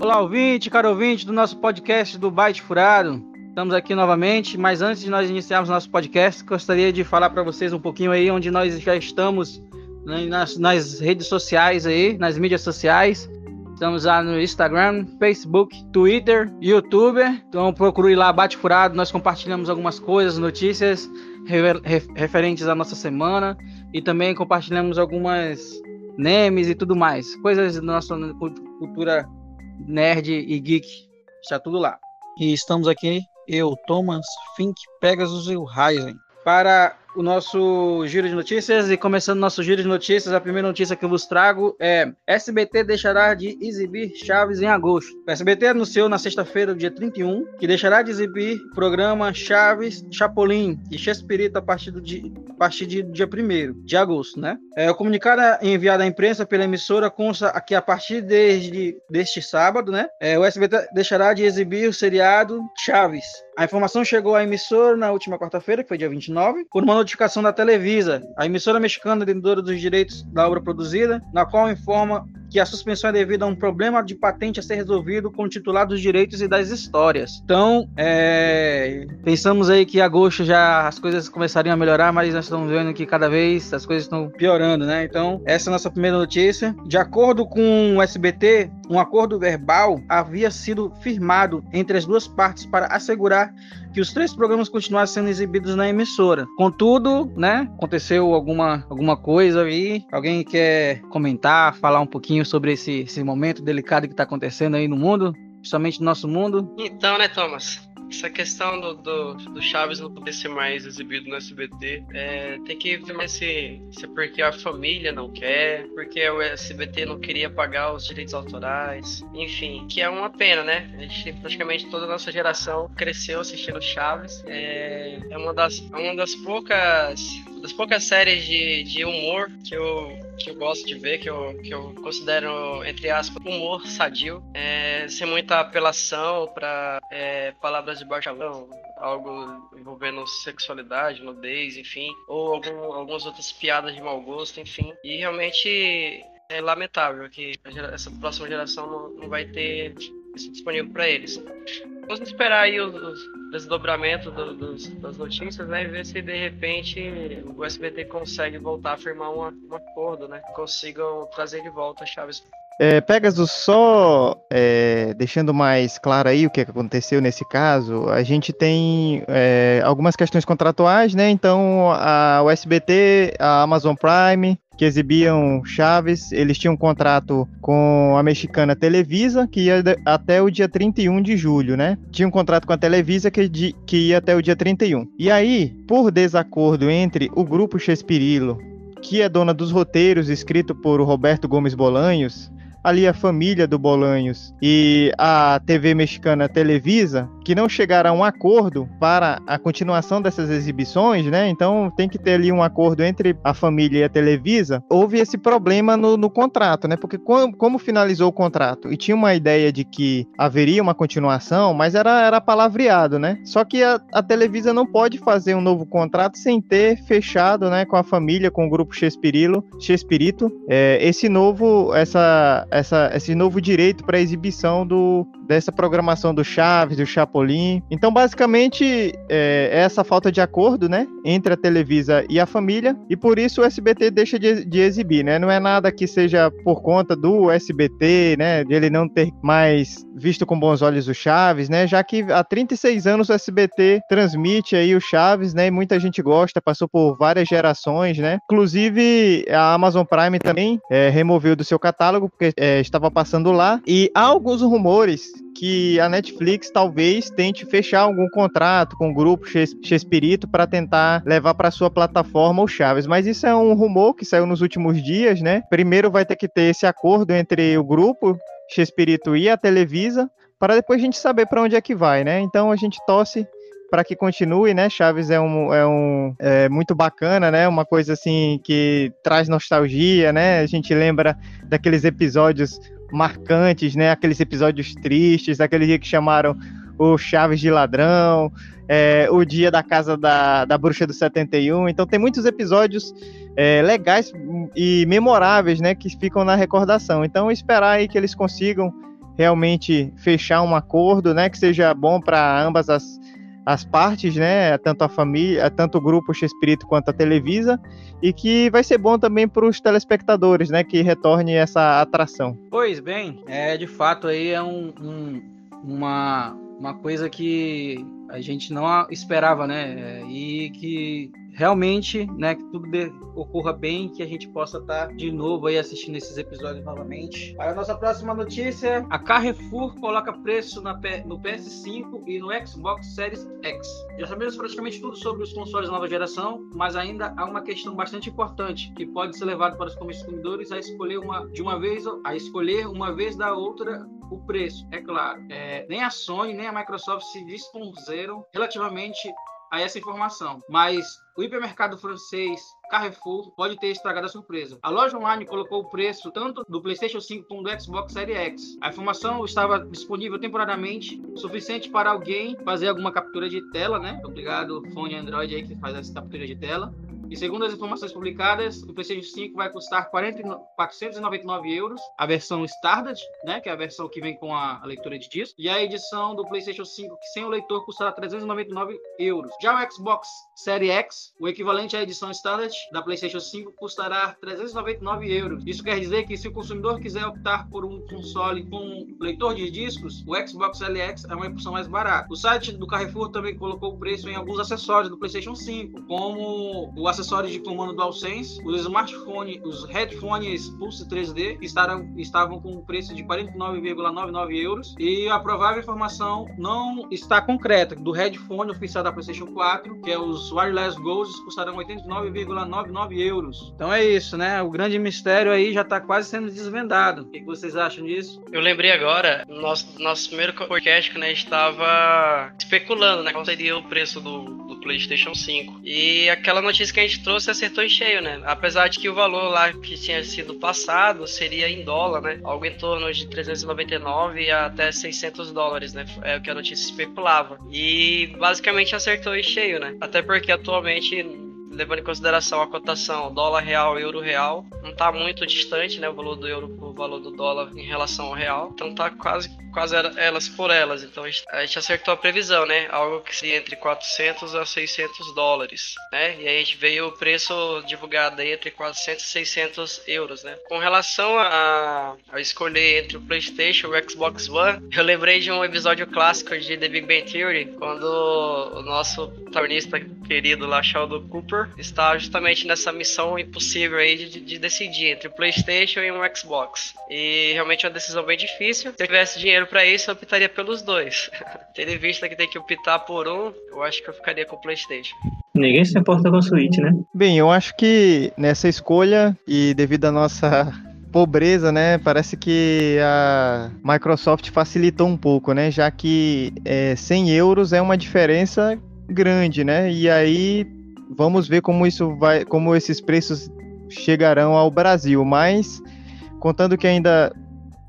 Olá, ouvinte, caro ouvinte do nosso podcast do Byte Furado. Estamos aqui novamente, mas antes de nós iniciarmos nosso podcast, gostaria de falar para vocês um pouquinho aí onde nós já estamos né, nas, nas, redes sociais aí, nas mídias sociais. Estamos lá no Instagram, Facebook, Twitter, YouTube. Então procure lá Bate Furado, nós compartilhamos algumas coisas, notícias referentes à nossa semana e também compartilhamos algumas memes e tudo mais, coisas da nossa cultura nerd e geek. Está tudo lá. E estamos aqui eu, Thomas, Fink, Pegasus e o Ryzen. Para o nosso giro de notícias e começando nosso giro de notícias, a primeira notícia que eu vos trago é: SBT deixará de exibir Chaves em agosto. O SBT anunciou na sexta-feira, dia 31, que deixará de exibir o programa Chaves, Chapolin e Chespirito a partir do dia, a partir de dia 1 de agosto, né? É, o comunicado enviado à imprensa pela emissora consta que a partir de, deste sábado, né, é, o SBT deixará de exibir o seriado Chaves. A informação chegou à emissora na última quarta-feira, que foi dia 29, por uma notificação da Televisa, a emissora mexicana detentora dos direitos da obra produzida, na qual informa que a suspensão é devido a um problema de patente a ser resolvido com o titular dos direitos e das histórias. Então, é, pensamos aí que em agosto já as coisas começariam a melhorar, mas nós estamos vendo que cada vez as coisas estão piorando, né? Então, essa é a nossa primeira notícia. De acordo com o SBT, um acordo verbal havia sido firmado entre as duas partes para assegurar que os três programas continuassem sendo exibidos na emissora. Contudo, né, aconteceu alguma, alguma coisa aí. Alguém quer comentar, falar um pouquinho sobre esse, esse momento delicado que está acontecendo aí no mundo, principalmente no nosso mundo? Então, né, Thomas? Essa questão do, do, do, Chaves não poder ser mais exibido no SBT, é, tem que ver se, se é porque a família não quer, porque o SBT não queria pagar os direitos autorais, enfim, que é uma pena, né? A gente, praticamente toda a nossa geração cresceu assistindo Chaves, é, é uma, das, é uma das poucas das poucas séries de, de humor que eu que eu gosto de ver, que eu, que eu considero, entre aspas, humor sadio, é, sem muita apelação para é, palavras de baixo algo envolvendo sexualidade, nudez, enfim, ou algum, algumas outras piadas de mau gosto, enfim. E realmente é lamentável que essa próxima geração não, não vai ter isso disponível para eles. Vamos esperar aí os, os desdobramentos do, dos, das notícias, né? E ver se de repente o SBT consegue voltar a firmar um, um acordo, né? Consigam trazer de volta as chaves é, Pegasus, só é, deixando mais claro aí o que aconteceu nesse caso, a gente tem é, algumas questões contratuais, né? Então, a, o SBT, a Amazon Prime, que exibiam Chaves, eles tinham um contrato com a mexicana Televisa, que ia até o dia 31 de julho, né? Tinha um contrato com a Televisa que, que ia até o dia 31. E aí, por desacordo entre o grupo Chespirilo, que é dona dos roteiros, escrito por Roberto Gomes Bolanhos, ali a família do Bolanhos e a TV mexicana Televisa, que não chegaram a um acordo para a continuação dessas exibições, né? Então tem que ter ali um acordo entre a família e a Televisa. Houve esse problema no, no contrato, né? Porque como, como, finalizou o contrato e tinha uma ideia de que haveria uma continuação, mas era, era palavreado, né? Só que a, a Televisa não pode fazer um novo contrato sem ter fechado, né, com a família, com o grupo Chespirito, Chespirito, é, esse novo, essa essa, esse novo direito para exibição do, dessa programação do Chaves, do Chapolin. Então, basicamente, é, é, essa falta de acordo, né, entre a Televisa e a família, e por isso o SBT deixa de, de exibir, né? Não é nada que seja por conta do SBT, né, de ele não ter mais visto com bons olhos o Chaves, né? Já que há 36 anos o SBT transmite aí o Chaves, né? E muita gente gosta, passou por várias gerações, né? Inclusive a Amazon Prime também é, removeu do seu catálogo porque é, estava passando lá. E há alguns rumores que a Netflix talvez tente fechar algum contrato com o grupo Chespirito para tentar levar para sua plataforma o Chaves. Mas isso é um rumor que saiu nos últimos dias, né? Primeiro vai ter que ter esse acordo entre o grupo Chespirito e a Televisa para depois a gente saber para onde é que vai, né? Então a gente torce para que continue, né? Chaves é um, é um é muito bacana, né? Uma coisa assim que traz nostalgia, né? A gente lembra daqueles episódios marcantes, né? Aqueles episódios tristes, aquele dia que chamaram o Chaves de ladrão, é, o dia da casa da, da bruxa do 71. Então tem muitos episódios é, legais e memoráveis, né? Que ficam na recordação. Então esperar aí que eles consigam realmente fechar um acordo, né, que seja bom para ambas as, as partes, né, tanto a família, tanto o grupo X-Espírito quanto a Televisa, e que vai ser bom também para os telespectadores, né, que retorne essa atração. Pois bem, é de fato aí é um, um uma uma coisa que a gente não esperava, né? E que realmente, né, que tudo ocorra bem, que a gente possa estar de novo aí assistindo esses episódios novamente. Para a nossa próxima notícia, a Carrefour coloca preço no PS5 e no Xbox Series X. Já sabemos praticamente tudo sobre os consoles nova geração, mas ainda há uma questão bastante importante que pode ser levado para os consumidores a escolher uma de uma vez a escolher uma vez da outra o preço, é claro. É, nem a Sony nem a Microsoft se dispuseram relativamente a essa informação, mas o hipermercado francês Carrefour pode ter estragado a surpresa. A loja online colocou o preço tanto do PlayStation 5 como do Xbox Series X. A informação estava disponível temporariamente, suficiente para alguém fazer alguma captura de tela, né? Obrigado, fone Android aí que faz essa captura de tela. E segundo as informações publicadas, o PlayStation 5 vai custar 40, 499 euros, a versão Standard, né, que é a versão que vem com a, a, leitura de disco, e a edição do PlayStation 5 que sem o leitor custará 399 euros. Já o Xbox Series X, o equivalente à edição Standard da PlayStation 5 custará 399 euros. Isso quer dizer que se o consumidor quiser optar por um console com leitor de discos, o Xbox Series X é uma opção mais barata. O site do Carrefour também colocou o preço em alguns acessórios do PlayStation 5, como o acessórios de comando DualSense, os smartphones, os headphones Pulse 3D estavam, estavam com um preço de 49,99 euros e a provável informação não está concreta do headphone oficial da PlayStation 4, que é os Wireless Goes, custarão 89,99 euros. Então é isso, né? O grande mistério aí já está quase sendo desvendado. O que, vocês acham disso? Eu lembrei agora, nosso, nosso primeiro podcast, né, estava especulando, né? Qual seria o preço do, do PlayStation 5. E aquela notícia que a gente trouxe acertou em cheio, né? Apesar de que o valor lá que tinha sido passado seria em dólar, né? Algo em torno de 399 até 600 dólares, né? É o que a notícia especulava. E basicamente acertou em cheio, né? Até porque atualmente levando em consideração a cotação dólar real, euro real, não está muito distante, né, o valor do euro o valor do dólar em relação ao real, então tá quase quase elas por elas. Então a gente, a gente, acertou a previsão, né? Algo que seria entre 400 a 600 dólares, né? E aí a gente veio o preço divulgado aí entre 400 e 600 euros, né? Com relação a, a escolher entre o PlayStation e o Xbox One, eu lembrei de um episódio clássico de The Big Bang Theory, quando o nosso protagonista querido lá, Sheldon Cooper, está justamente nessa missão impossível aí de, de decidir entre o PlayStation e o Xbox. E realmente é uma decisão bem difícil. Se eu tivesse dinheiro para isso, eu optaria pelos dois. Tendo em vista que tem que optar por um, eu acho que eu ficaria com o PlayStation. Ninguém se importa com o Switch, né? Bem, eu acho que nessa escolha, e devido à nossa pobreza, né? Parece que a Microsoft facilitou um pouco, né? Já que é, 100 euros é uma diferença grande, né? E aí vamos ver como isso vai, como esses preços chegarão ao Brasil. Mas contando que ainda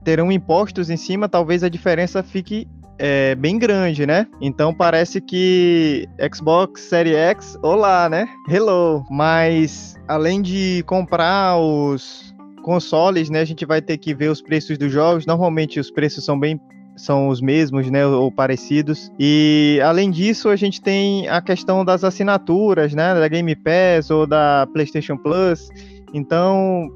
terão impostos em cima, talvez a diferença fique é, bem grande, né? Então parece que Xbox Series X, olá, né? Hello. Mas além de comprar os consoles, né, a gente vai ter que ver os preços dos jogos. Normalmente os preços são bem são os mesmos, né, ou parecidos. E além disso, a gente tem a questão das assinaturas, né, da Game Pass ou da PlayStation Plus. Então,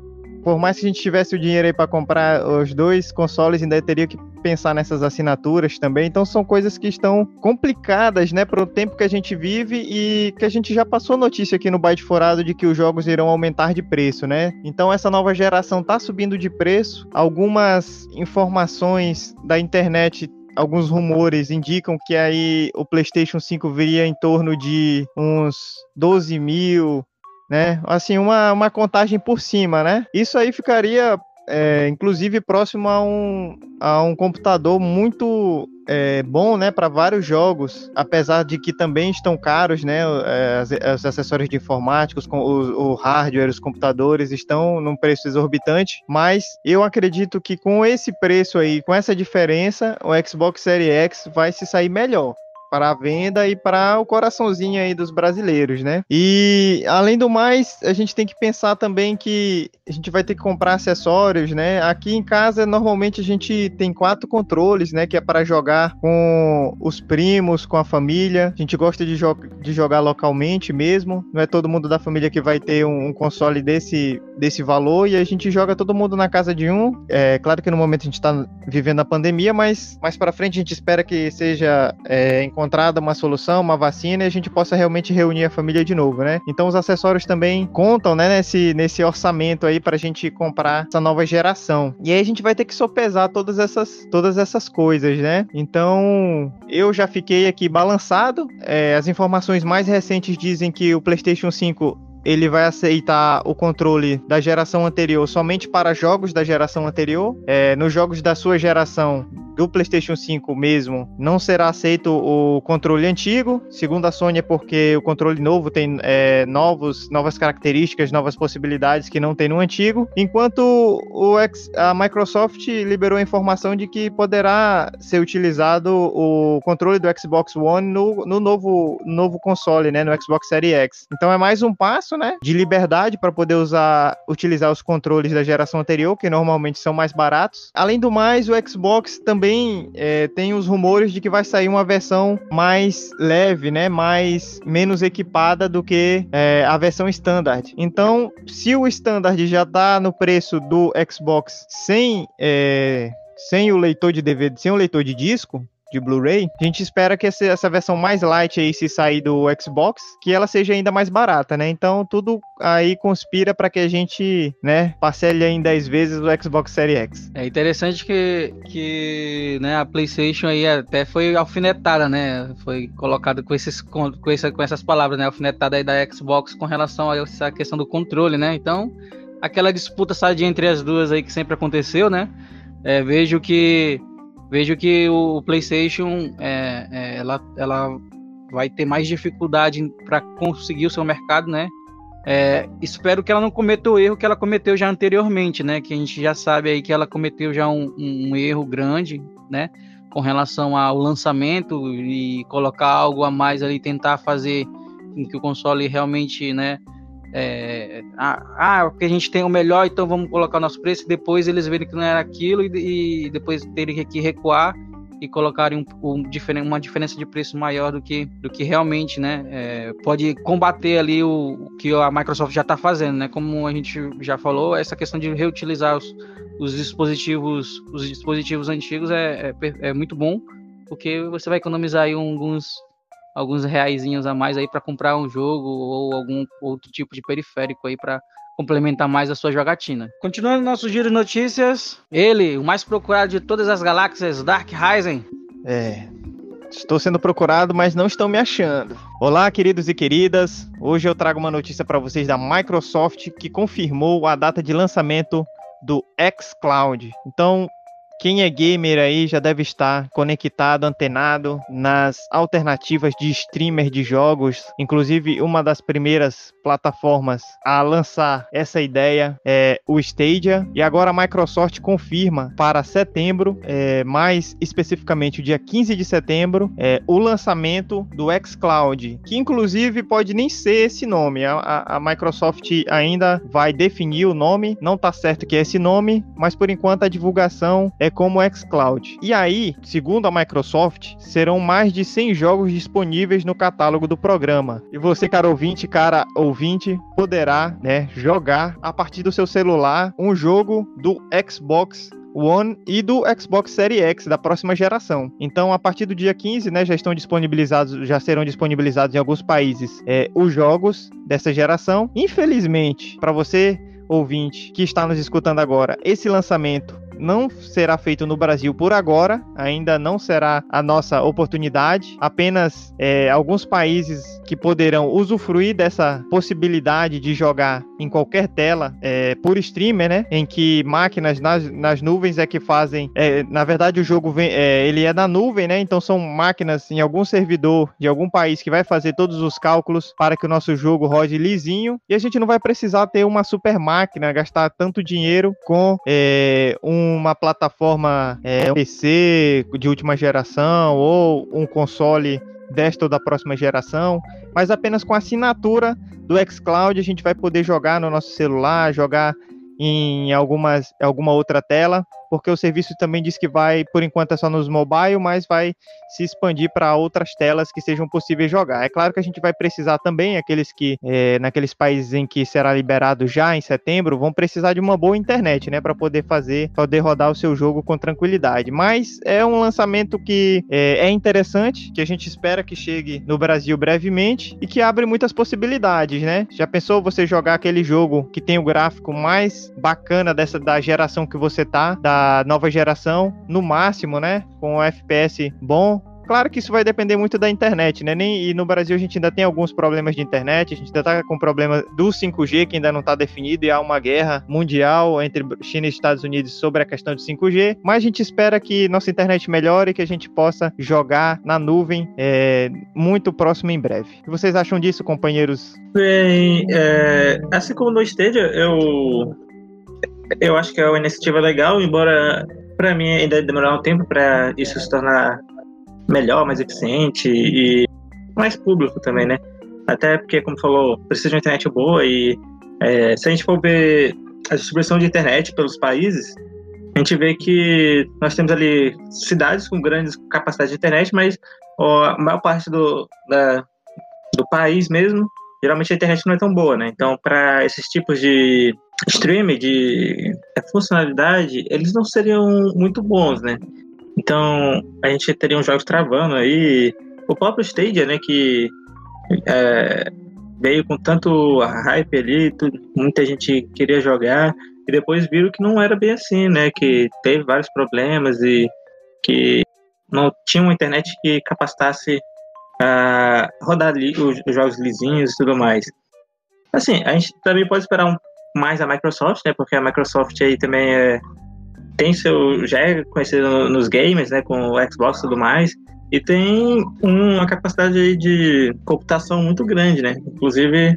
por mais que a gente tivesse o dinheiro aí para comprar os dois consoles, ainda teria que pensar nessas assinaturas também. Então são coisas que estão complicadas, né, para o tempo que a gente vive e que a gente já passou notícia aqui no Byte Forado de que os jogos irão aumentar de preço, né? Então essa nova geração tá subindo de preço. Algumas informações da internet alguns rumores indicam que aí o PlayStation 5 viria em torno de uns 12 mil, né? Assim, uma, uma contagem por cima, né? Isso aí ficaria, é, inclusive, próximo a um, a um computador muito é, bom, né, para vários jogos, apesar de que também estão caros, né, é, os acessórios de informáticos, o, o, hardware, os computadores estão num preço exorbitante, mas eu acredito que com esse preço aí, com essa diferença, o Xbox Series X vai se sair melhor para a venda e para o coraçãozinho aí dos brasileiros, né? E além do mais, a gente tem que pensar também que a gente vai ter que comprar acessórios, né? Aqui em casa normalmente a gente tem quatro controles, né, que é para jogar com os primos, com a família. A gente gosta de, jo de jogar localmente mesmo. Não é todo mundo da família que vai ter um, um console desse desse valor e a gente joga todo mundo na casa de um. É claro que no momento a gente está vivendo a pandemia, mas mais para frente a gente espera que seja é, encontrada uma solução, uma vacina e a gente possa realmente reunir a família de novo, né? Então os acessórios também contam, né, nesse, nesse orçamento aí para a gente comprar essa nova geração. E aí a gente vai ter que sopesar todas essas, todas essas coisas, né? Então eu já fiquei aqui balançado. É, as informações mais recentes dizem que o PlayStation 5 ele vai aceitar o controle da geração anterior somente para jogos da geração anterior. É, nos jogos da sua geração, do PlayStation 5 mesmo, não será aceito o controle antigo. Segundo a Sony, é porque o controle novo tem é, novos, novas características, novas possibilidades que não tem no antigo. Enquanto o a Microsoft liberou a informação de que poderá ser utilizado o controle do Xbox One no, no novo, novo console, né, no Xbox Series X. Então é mais um passo, né, de liberdade para poder usar, utilizar os controles da geração anterior, que normalmente são mais baratos. Além do mais, o Xbox também é, tem os rumores de que vai sair uma versão mais leve, né? Mais menos equipada do que é, a versão standard. Então, se o standard já está no preço do Xbox sem é, sem o leitor de DVD, sem o leitor de disco, de Blu-ray, a gente espera que essa, versão mais light aí, se sair do Xbox, que ela seja ainda mais barata, né? Então tudo aí conspira para que a gente, né, parcele em 10 vezes o Xbox Series X. É interessante que, que né, a PlayStation aí até foi alfinetada, né? Foi colocado com, esses, com, com, essa, com essas palavras, né? Alfinetada aí da Xbox com relação a essa questão do controle, né? Então, aquela disputa sadia entre as duas aí que sempre aconteceu, né? É, vejo que vejo que o PlayStation é, é, ela, ela vai ter mais dificuldade para conseguir o seu mercado, né? É, espero que ela não cometa o erro que ela cometeu já anteriormente, né? Que a gente já sabe aí que ela cometeu já um, um erro grande, né? Com relação ao lançamento e colocar algo a mais ali, tentar fazer com que o console realmente, né? É, ah, ah, porque a gente tem o melhor, então vamos colocar o nosso preço. Depois eles verem que não era aquilo e, e depois terem que recuar e colocarem um, um, uma diferença de preço maior do que, do que realmente, né? É, pode combater ali o, o, que a Microsoft já está fazendo, né? Como a gente já falou, essa questão de reutilizar os, os dispositivos, os dispositivos antigos é, é, é muito bom, porque você vai economizar aí alguns alguns reaisinhos a mais aí para comprar um jogo ou algum outro tipo de periférico aí para complementar mais a sua jogatina. Continuando nosso giro de notícias, ele, o mais procurado de todas as galáxias, Dark Rising. É, Estou sendo procurado, mas não estão me achando. Olá, queridos e queridas. Hoje eu trago uma notícia para vocês da Microsoft que confirmou a data de lançamento do xCloud. Então, quem é gamer aí já deve estar conectado, antenado nas alternativas de streamer de jogos. Inclusive, uma das primeiras plataformas a lançar essa ideia é o Stadia. E agora a Microsoft confirma para setembro, é, mais especificamente o dia 15 de setembro, é, o lançamento do xCloud, que inclusive pode nem ser esse nome. A, a, a Microsoft ainda vai definir o nome, não está certo que é esse nome, mas por enquanto a divulgação é como xCloud. E aí, segundo a Microsoft, serão mais de 100 jogos disponíveis no catálogo do programa. E você, cara ouvinte, cara ouvinte, poderá, né, jogar a partir do seu celular um jogo do Xbox One e do Xbox Series X da próxima geração. Então, a partir do dia 15, né, já estão disponibilizados, já serão disponibilizados em alguns países é, os jogos dessa geração. Infelizmente, para você ouvinte que está nos escutando agora, esse lançamento não será feito no Brasil por agora, ainda não será a nossa oportunidade. Apenas é, alguns países que poderão usufruir dessa possibilidade de jogar em qualquer tela é, por streamer, né? Em que máquinas nas, nas nuvens é que fazem. É, na verdade, o jogo vem, é, ele é na nuvem, né? Então são máquinas em algum servidor de algum país que vai fazer todos os cálculos para que o nosso jogo rode lisinho e a gente não vai precisar ter uma super máquina, gastar tanto dinheiro com é, um uma plataforma é, um PC de última geração ou um console desta ou da próxima geração, mas apenas com assinatura do xCloud a gente vai poder jogar no nosso celular, jogar em algumas, alguma outra tela, porque o serviço também diz que vai, por enquanto é só nos mobile, mas vai se expandir para outras telas que sejam possíveis jogar. É claro que a gente vai precisar também, aqueles que, é, naqueles países em que será liberado já em setembro, vão precisar de uma boa internet, né, para poder fazer, poder rodar o seu jogo com tranquilidade. Mas é um lançamento que é, é interessante, que a gente espera que chegue no Brasil brevemente e que abre muitas possibilidades, né? Já pensou você jogar aquele jogo que tem o gráfico mais bacana dessa da geração que você tá, da nova geração, no máximo, né? Com um FPS bom, Claro que isso vai depender muito da internet, né? Nem, e no Brasil a gente ainda tem alguns problemas de internet, a gente ainda tá com problema do 5G que ainda não está definido e há uma guerra mundial entre China e Estados Unidos sobre a questão de 5G, mas a gente espera que nossa internet melhore e que a gente possa jogar na nuvem é, muito próximo em breve. O que vocês acham disso, companheiros? Bem, é, assim como no Stadia, eu eu acho que é uma iniciativa legal, embora para mim ainda demorar um tempo para isso se tornar melhor, mais eficiente e mais público também, né? Até porque, como falou, precisa de uma internet boa e é, se a gente for ver a distribuição de internet pelos países, a gente vê que nós temos ali cidades com grandes capacidades de internet, mas ó, a maior parte do, da, do país mesmo, geralmente a internet não é tão boa, né? Então, para esses tipos de streaming, de funcionalidade, eles não seriam muito bons, né? Então, a gente teria uns jogos travando aí. O próprio Stadia, né, que é, veio com tanto hype ali, tudo, muita gente queria jogar, e depois viram que não era bem assim, né, que teve vários problemas e que não tinha uma internet que capacitasse a rodar ali, os, os jogos lisinhos e tudo mais. Assim, a gente também pode esperar um, mais a Microsoft, né, porque a Microsoft aí também é tem seu já é conhecido nos games, né, com o Xbox e tudo mais, e tem uma capacidade de computação muito grande, né? Inclusive,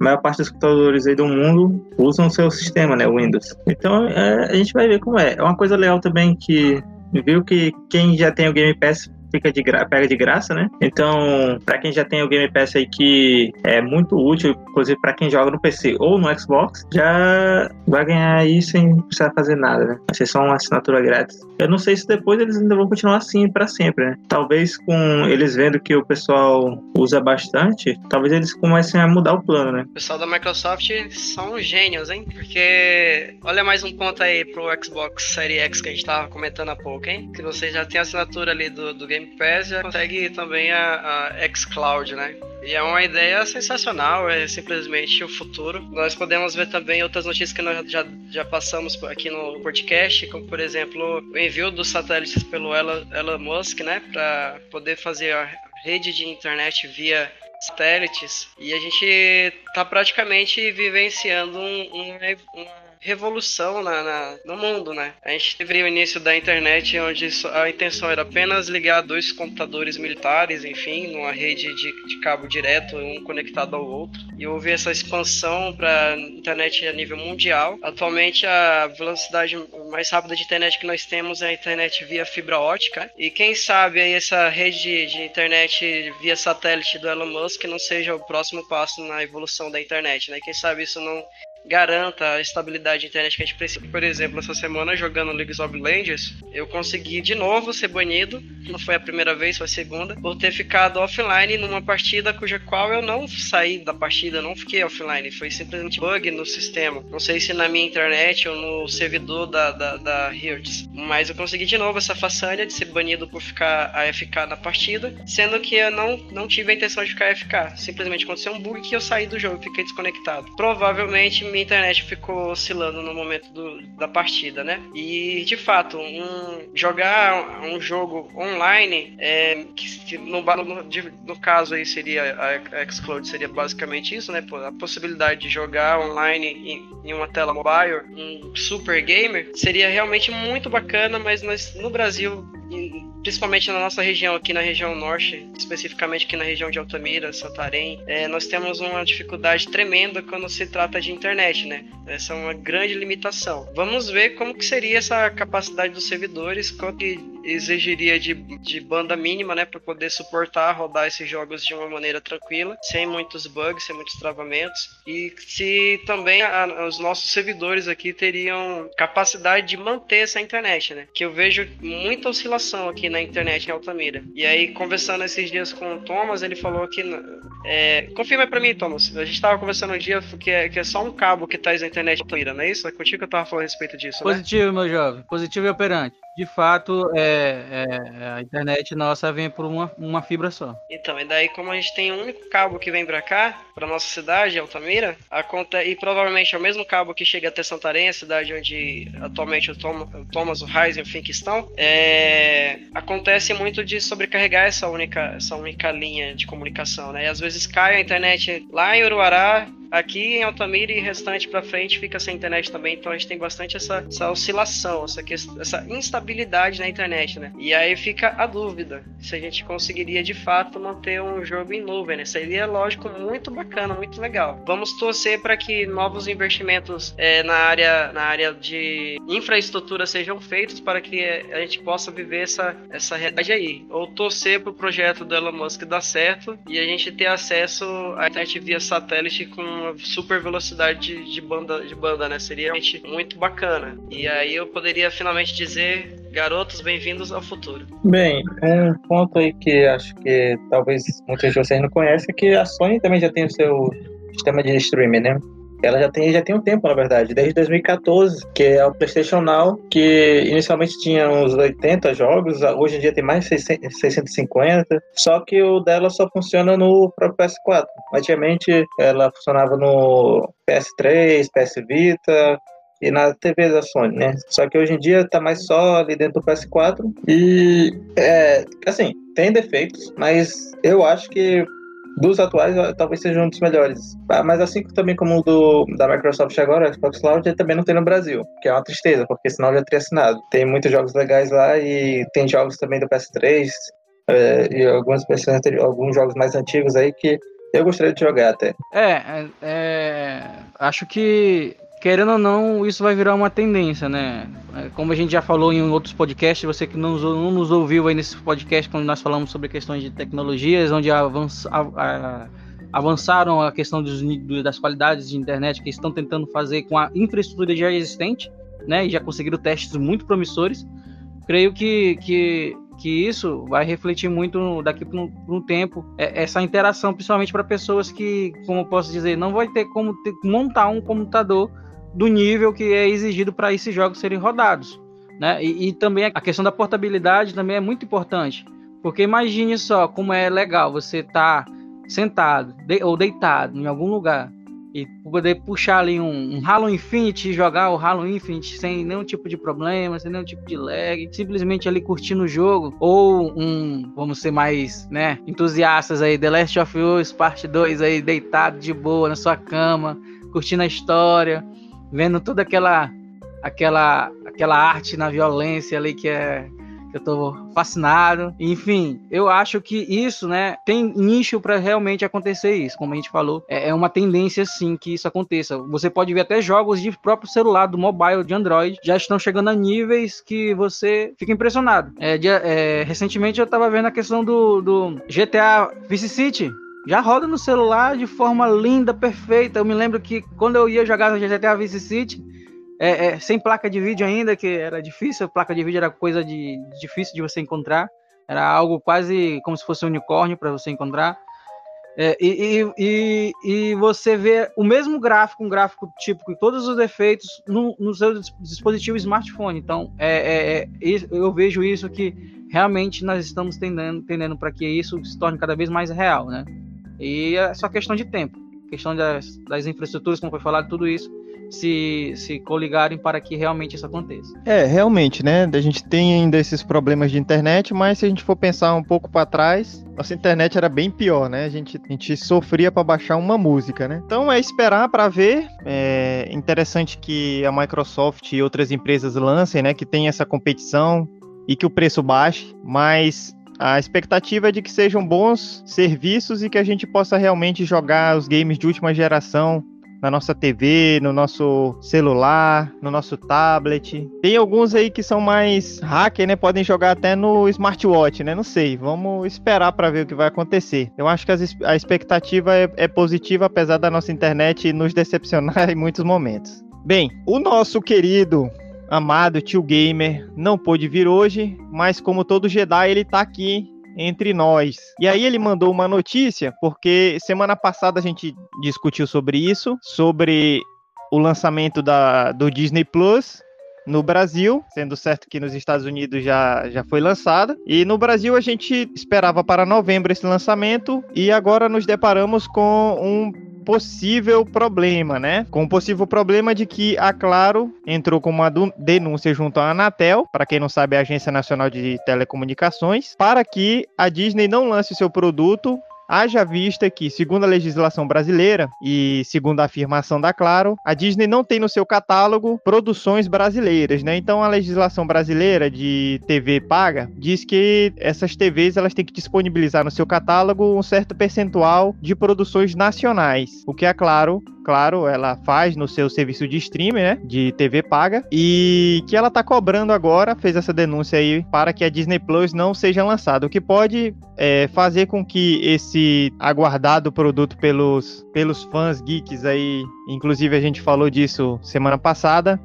a maior parte dos computadores aí do mundo usam o seu sistema, né, Windows. Então, é, a gente vai ver como é. É uma coisa legal também que viu que quem já tem o Game Pass fica de gra pega de graça, né? Então, para quem já tem o Game Pass aí que é muito útil, inclusive para quem joga no PC ou no Xbox, já vai ganhar aí sem precisar fazer nada, né? Vai ser só uma assinatura grátis. Eu não sei se depois eles ainda vão continuar assim para sempre, né? Talvez com eles vendo que o pessoal usa bastante, talvez eles comecem a mudar o plano, né? O pessoal da Microsoft são gênios, hein? Porque olha mais um ponto aí pro Xbox Series X que a gente tava comentando há pouco, hein? Que você já tem a assinatura ali do, do Game Pass já consegue também a, a xCloud, né? E é uma ideia sensacional, é simplesmente o futuro. Nós podemos ver também outras notícias que nós já, já passamos aqui no podcast, como por exemplo o envio dos satélites pelo Elon Musk, né, para poder fazer a rede de internet via satélites. E a gente está praticamente vivenciando um, um, uma revolução na, na, no mundo, né? A gente teve o início da internet onde a intenção era apenas ligar dois computadores militares, enfim, numa rede de, de cabo direto, um conectado ao outro. E houve essa expansão para internet a nível mundial. Atualmente a velocidade mais rápida de internet que nós temos é a internet via fibra ótica. E quem sabe aí essa rede de, internet via satélite do Elon Musk não seja o próximo passo na evolução da internet, né? Quem sabe isso não garanta a estabilidade de internet que a gente precisa. Por exemplo, essa semana jogando League of Legends, eu consegui de novo ser banido. Não foi a primeira vez, foi a segunda, por ter ficado offline numa partida cuja qual eu não saí da partida, não fiquei offline. Foi simplesmente bug no sistema. Não sei se na minha internet ou no servidor da, da, da. Mas eu consegui de novo essa façanha de ser banido por ficar AFK na partida, sendo que eu não, não tive a intenção de ficar AFK. Simplesmente aconteceu um bug que eu saí do jogo, fiquei desconectado. Provavelmente minha internet ficou oscilando no momento do, da partida, né? E de fato, um, jogar um jogo online, é, que no, no, no, caso aí seria a Xcloud seria basicamente isso, né? A possibilidade de jogar online em, em uma tela mobile, um super gamer, seria realmente muito bacana, mas nós, no Brasil principalmente na nossa região, aqui na região norte, especificamente aqui na região de Altamira, Santarém, é, nós temos uma dificuldade tremenda quando se trata de internet, né? Essa é uma grande limitação. Vamos ver como que seria essa capacidade dos servidores, quanto exigiria de, de banda mínima, né, para poder suportar rodar esses jogos de uma maneira tranquila, sem muitos bugs, sem muitos travamentos, e se também a, os nossos servidores aqui teriam capacidade de manter essa internet, né? Que eu vejo muita oscilação aqui na internet em Altamira. E aí, conversando esses dias com o Thomas, ele falou que. É, confirma para mim, Thomas. A gente tava conversando um dia que é, que é só um cabo que traz a internet em Altamira, não é isso? É contigo que eu tava falando a respeito disso, né? Positivo, meu jovem. Positivo e operante de fato, é, é, a internet nossa vem por uma, uma fibra só. Então, e daí como a gente tem um único cabo que vem para cá, para nossa cidade, Altamira, a conta e provavelmente é o mesmo cabo que chega até Santarém, a cidade onde atualmente o, Tom, o Thomas, o e o Fink estão, é, acontece muito de sobrecarregar essa única, essa única linha de comunicação, né? E às vezes cai a internet lá em Uruará Aqui em Altamira e restante para frente fica sem internet também, então a gente tem bastante essa, essa oscilação, essa, essa instabilidade na internet, né? E aí fica a dúvida se a gente conseguiria de fato manter um jogo em nuvem, né? Seria, lógico, muito bacana, muito legal. Vamos torcer para que novos investimentos é, na, área, na área de infraestrutura sejam feitos para que a gente possa viver essa, essa realidade aí. Ou torcer para o projeto do Elon Musk dar certo e a gente ter acesso à internet via satélite com uma super velocidade de, banda, de banda, né? Seria realmente muito bacana. E aí eu poderia finalmente dizer, garotos, bem-vindos ao futuro. Bem, um ponto aí que acho que talvez muitos de vocês não conhecem é que a Sony também já tem o seu sistema de streaming, né? Ela já tem, já tem um tempo, na verdade, desde 2014, que é o PlayStation Now, que inicialmente tinha uns 80 jogos, hoje em dia tem mais de 650, só que o dela só funciona no próprio PS4. Antigamente ela funcionava no PS3, PS Vita, e na TV da Sony, né? Só que hoje em dia tá mais só ali dentro do PS4 e é, assim, tem defeitos, mas eu acho que dos atuais, talvez seja um dos melhores. Ah, mas assim também como o do, da Microsoft agora, o Xbox ele também não tem no Brasil, que é uma tristeza, porque senão eu já teria assinado. Tem muitos jogos legais lá e tem jogos também do PS3 é, e algumas versões, alguns jogos mais antigos aí que eu gostaria de jogar até. É, é, é acho que querendo ou não, isso vai virar uma tendência, né? É, como a gente já falou em outros podcasts, você que não, não nos ouviu aí nesse podcast, quando nós falamos sobre questões de tecnologias, onde avança, a, a, avançaram a questão dos, das qualidades de internet que estão tentando fazer com a infraestrutura já existente, né? E já conseguiram testes muito promissores. Creio que, que, que isso vai refletir muito daqui para um, um, tempo, é, essa interação, principalmente para pessoas que, como eu posso dizer, não vai ter como ter, montar um computador do nível que é exigido para esses jogos serem rodados. Né? E, e, também a questão da portabilidade também é muito importante. Porque imagine só como é legal você estar tá sentado de, ou deitado em algum lugar e poder puxar ali um, um Halo Infinite e jogar o Halo Infinite sem nenhum tipo de problema, sem nenhum tipo de lag, simplesmente ali curtindo o jogo, ou um, vamos ser mais, né, entusiastas aí, The Last of Us Parte 2 aí, deitado de boa na sua cama, curtindo a história, vendo toda aquela aquela aquela arte na violência ali que é que eu tô fascinado. Enfim, eu acho que isso, né, tem nicho para realmente acontecer isso. Como a gente falou, é, é, uma tendência sim que isso aconteça. Você pode ver até jogos de próprio celular, do mobile, de Android, já estão chegando a níveis que você fica impressionado. É, de, é, recentemente eu tava vendo a questão do, do GTA Vice City já roda no celular de forma linda, perfeita. Eu me lembro que quando eu ia jogar GTA Vice City, é, é, sem placa de vídeo ainda, que era difícil, placa de vídeo era coisa de, difícil de você encontrar. Era algo quase como se fosse um unicórnio para você encontrar. É, e, e, e, você vê o mesmo gráfico, um gráfico típico, com todos os defeitos no, no seu dispositivo smartphone. Então, é, é, é eu vejo isso que realmente nós estamos tendendo, tendendo para que isso se torne cada vez mais real, né? E é só questão de tempo, questão das, das infraestruturas, como foi falado, tudo isso se, se coligarem para que realmente isso aconteça. É, realmente, né? A gente tem ainda esses problemas de internet, mas se a gente for pensar um pouco para trás, nossa internet era bem pior, né? A gente, a gente sofria para baixar uma música, né? Então é esperar para ver. É interessante que a Microsoft e outras empresas lancem, né? Que tem essa competição e que o preço baixe, mas a expectativa é de que sejam bons serviços e que a gente possa realmente jogar os games de última geração na nossa TV, no nosso celular, no nosso tablet. Tem alguns aí que são mais hacker, né? Podem jogar até no smartwatch, né? Não sei. Vamos esperar para ver o que vai acontecer. Eu acho que a expectativa é, é positiva, apesar da nossa internet nos decepcionar em muitos momentos. Bem, o nosso querido amado tio gamer não pôde vir hoje, mas como todo Jedi, ele tá aqui entre nós. E aí ele mandou uma notícia, porque semana passada a gente discutiu sobre isso, sobre o lançamento da, do Disney Plus no Brasil, sendo certo que nos Estados Unidos já, já foi lançada. E no Brasil a gente esperava para novembro esse lançamento e agora nos deparamos com um possível problema, né? Com o possível problema de que a Claro entrou com uma denúncia junto à Anatel, para quem não sabe, é a Agência Nacional de Telecomunicações, para que a Disney não lance o seu produto Haja vista que, segundo a legislação brasileira e segundo a afirmação da Claro, a Disney não tem no seu catálogo produções brasileiras, né? Então a legislação brasileira de TV paga diz que essas TVs elas têm que disponibilizar no seu catálogo um certo percentual de produções nacionais, o que é claro claro, ela faz no seu serviço de streaming, né? De TV paga. E que ela tá cobrando agora, fez essa denúncia aí, para que a Disney Plus não seja lançada. O que pode é, fazer com que esse aguardado produto pelos, pelos fãs geeks aí, inclusive a gente falou disso semana passada,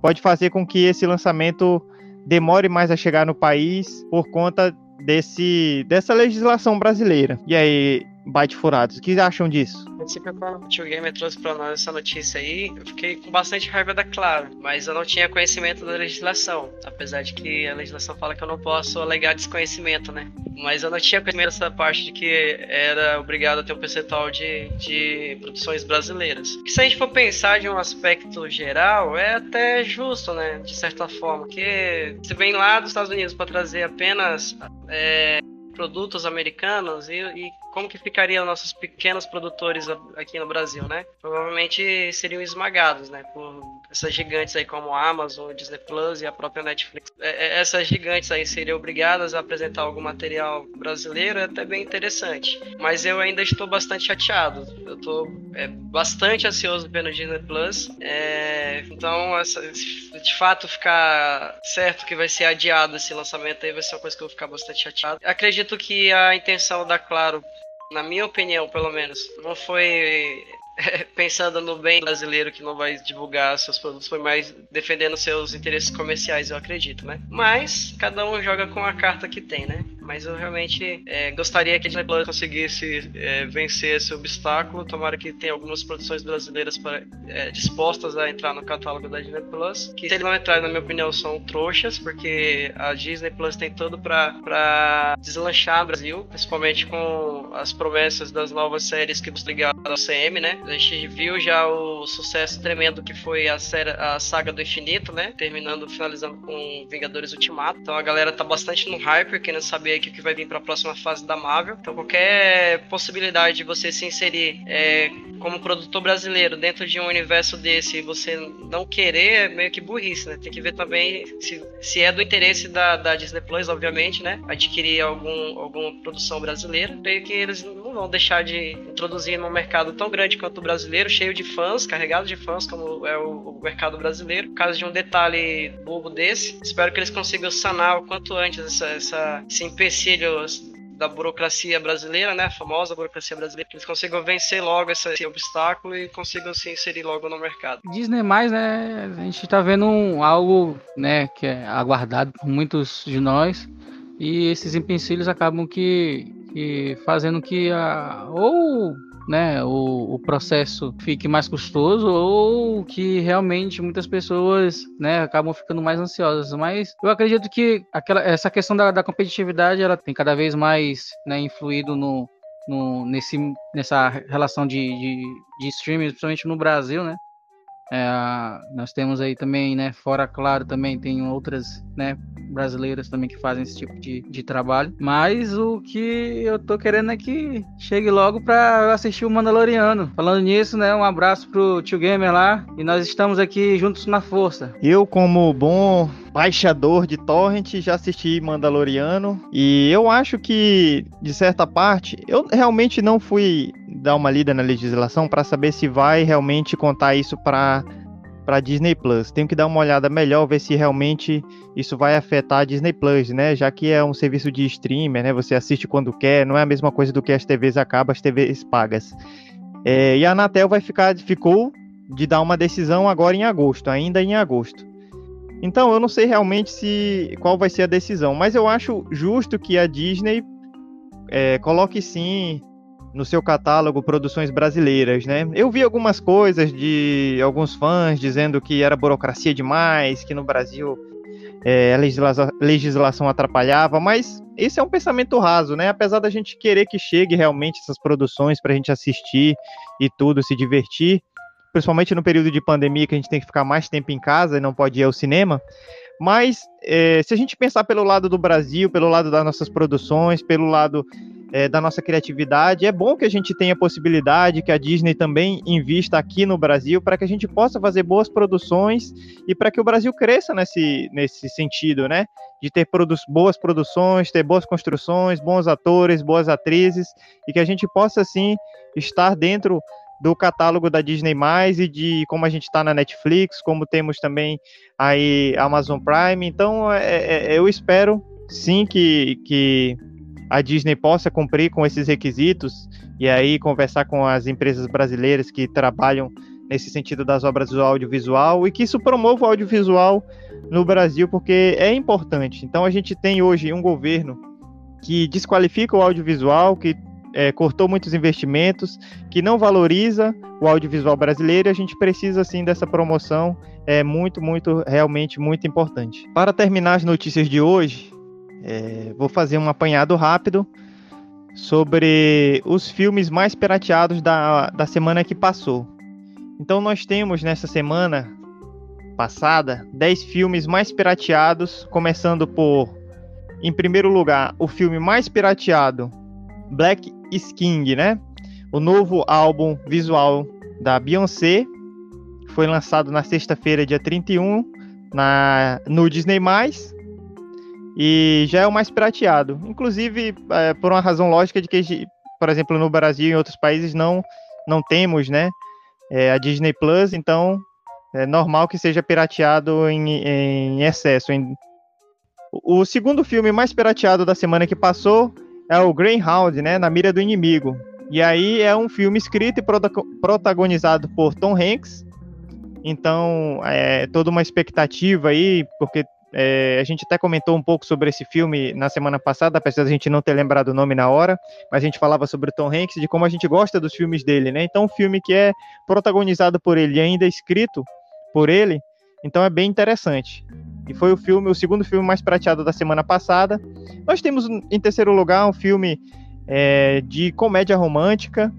pode fazer com que esse lançamento demore mais a chegar no país por conta desse, dessa legislação brasileira. E aí, Byte Furados, o que acham disso? princípio, quando o Tio Gamer trouxe pra nós essa notícia aí, eu fiquei com bastante raiva da Claro, mas eu não tinha conhecimento da legislação, apesar de que a legislação fala que eu não posso alegar desconhecimento, né? Mas eu não tinha conhecimento dessa parte de que era obrigado a ter um percentual de, de produções brasileiras. Que se a gente for pensar de um aspecto geral, é até justo, né? De certa forma, porque se vem lá dos Estados Unidos para trazer apenas é, produtos americanos e, e como que ficariam nossos pequenos produtores aqui no Brasil, né? Provavelmente seriam esmagados, né? Por essas gigantes aí como a Amazon, Disney Plus e a própria Netflix. É, é, essas gigantes aí seriam obrigadas a apresentar algum material brasileiro, é até bem interessante. Mas eu ainda estou bastante chateado. Eu estou é, bastante ansioso pelo Disney Plus. É, então, essa, de fato, ficar certo que vai ser adiado esse lançamento aí vai ser uma coisa que eu vou ficar bastante chateado. Acredito que a intenção da Claro na minha opinião, pelo menos, não foi pensando no bem brasileiro que não vai divulgar seus produtos, foi mais defendendo seus interesses comerciais, eu acredito, né? Mas cada um joga com a carta que tem, né? Mas eu realmente é, gostaria que a Disney Plus conseguisse é, vencer esse obstáculo. Tomara que tenha algumas produções brasileiras para, é, dispostas a entrar no catálogo da Disney Plus. Que se eles não entrarem, na minha opinião, são trouxas, porque a Disney Plus tem tudo para deslanchar o Brasil, principalmente com as promessas das novas séries que vão ligar ao CM, né? A gente viu já o sucesso tremendo que foi a, série, a saga do infinito, né? Terminando, finalizando com Vingadores Ultimato. Então a galera tá bastante no hype, querendo saber que vai vir para a próxima fase da Marvel. Então, qualquer possibilidade de você se inserir é, como produtor brasileiro dentro de um universo desse você não querer é meio que burrice, né? Tem que ver também se, se é do interesse da, da Disney Plus, obviamente, né? Adquirir algum, alguma produção brasileira. Creio que eles não vão deixar de introduzir num mercado tão grande quanto o brasileiro, cheio de fãs, carregado de fãs, como é o, o mercado brasileiro. Por causa de um detalhe bobo desse, espero que eles consigam sanar o quanto antes essa, essa, esse empecilhos da burocracia brasileira, né, a famosa burocracia brasileira, que eles consigam vencer logo esse, esse, obstáculo e consigam se inserir logo no mercado. Disney mais, né, a gente está vendo um, algo, né, que é aguardado por muitos de nós e esses empecilhos acabam que, que fazendo que a, ou né, o, o processo fique mais custoso ou que realmente muitas pessoas né, acabam ficando mais ansiosas. Mas eu acredito que aquela, essa questão da, da competitividade ela tem cada vez mais né, influído no, no, nesse, nessa relação de, de, de streaming, principalmente no Brasil, né? É, nós temos aí também, né, fora claro, também tem outras, né, brasileiras também que fazem esse tipo de, de trabalho. Mas o que eu tô querendo é que chegue logo para assistir o Mandaloriano. Falando nisso, né, um abraço pro tio Gamer lá e nós estamos aqui juntos na força. Eu, como bom baixador de torrent, já assisti Mandaloriano e eu acho que de certa parte eu realmente não fui dar uma lida na legislação para saber se vai realmente contar isso para para Disney Plus. Tenho que dar uma olhada melhor, ver se realmente isso vai afetar a Disney Plus, né? Já que é um serviço de streamer, né? Você assiste quando quer, não é a mesma coisa do que as TVs acabam, as TVs pagas. É, e a Anatel vai ficar, ficou de dar uma decisão agora em agosto, ainda em agosto. Então eu não sei realmente se qual vai ser a decisão, mas eu acho justo que a Disney é, coloque sim no seu catálogo produções brasileiras, né? Eu vi algumas coisas de alguns fãs dizendo que era burocracia demais, que no Brasil é, a legislação, legislação atrapalhava, mas esse é um pensamento raso, né? Apesar da gente querer que chegue realmente essas produções para a gente assistir e tudo, se divertir, principalmente no período de pandemia que a gente tem que ficar mais tempo em casa e não pode ir ao cinema. Mas é, se a gente pensar pelo lado do Brasil, pelo lado das nossas produções, pelo lado é, da nossa criatividade. É bom que a gente tenha a possibilidade que a Disney também invista aqui no Brasil para que a gente possa fazer boas produções e para que o Brasil cresça nesse, nesse sentido, né? De ter produ boas produções, ter boas construções, bons atores, boas atrizes e que a gente possa, assim, estar dentro do catálogo da Disney+, e de como a gente está na Netflix, como temos também aí Amazon Prime. Então, é, é, eu espero, sim, que, que a Disney possa cumprir com esses requisitos e aí conversar com as empresas brasileiras que trabalham nesse sentido das obras do audiovisual e que isso promova o audiovisual no Brasil, porque é importante. Então a gente tem hoje um governo que desqualifica o audiovisual, que é, cortou muitos investimentos, que não valoriza o audiovisual brasileiro e a gente precisa sim dessa promoção, é muito, muito, realmente muito importante. Para terminar as notícias de hoje, é, vou fazer um apanhado rápido sobre os filmes mais pirateados da, da semana que passou. Então, nós temos nessa semana passada 10 filmes mais pirateados, começando por, em primeiro lugar, o filme mais pirateado, Black Skin, né? O novo álbum visual da Beyoncé foi lançado na sexta-feira, dia 31, na, no Disney e já é o mais pirateado. Inclusive, é, por uma razão lógica de que, por exemplo, no Brasil e em outros países não, não temos né, é, a Disney Plus, então é normal que seja pirateado em, em excesso. Em... O segundo filme mais pirateado da semana que passou é o Greyhound, né, Na Mira do Inimigo. E aí é um filme escrito e protagonizado por Tom Hanks. Então, é toda uma expectativa aí, porque é, a gente até comentou um pouco sobre esse filme na semana passada, apesar da gente não ter lembrado o nome na hora, mas a gente falava sobre o Tom Hanks, de como a gente gosta dos filmes dele, né? Então, um filme que é protagonizado por ele e ainda escrito por ele, então é bem interessante. E foi o filme, o segundo filme mais prateado da semana passada. Nós temos em terceiro lugar um filme é, de comédia romântica,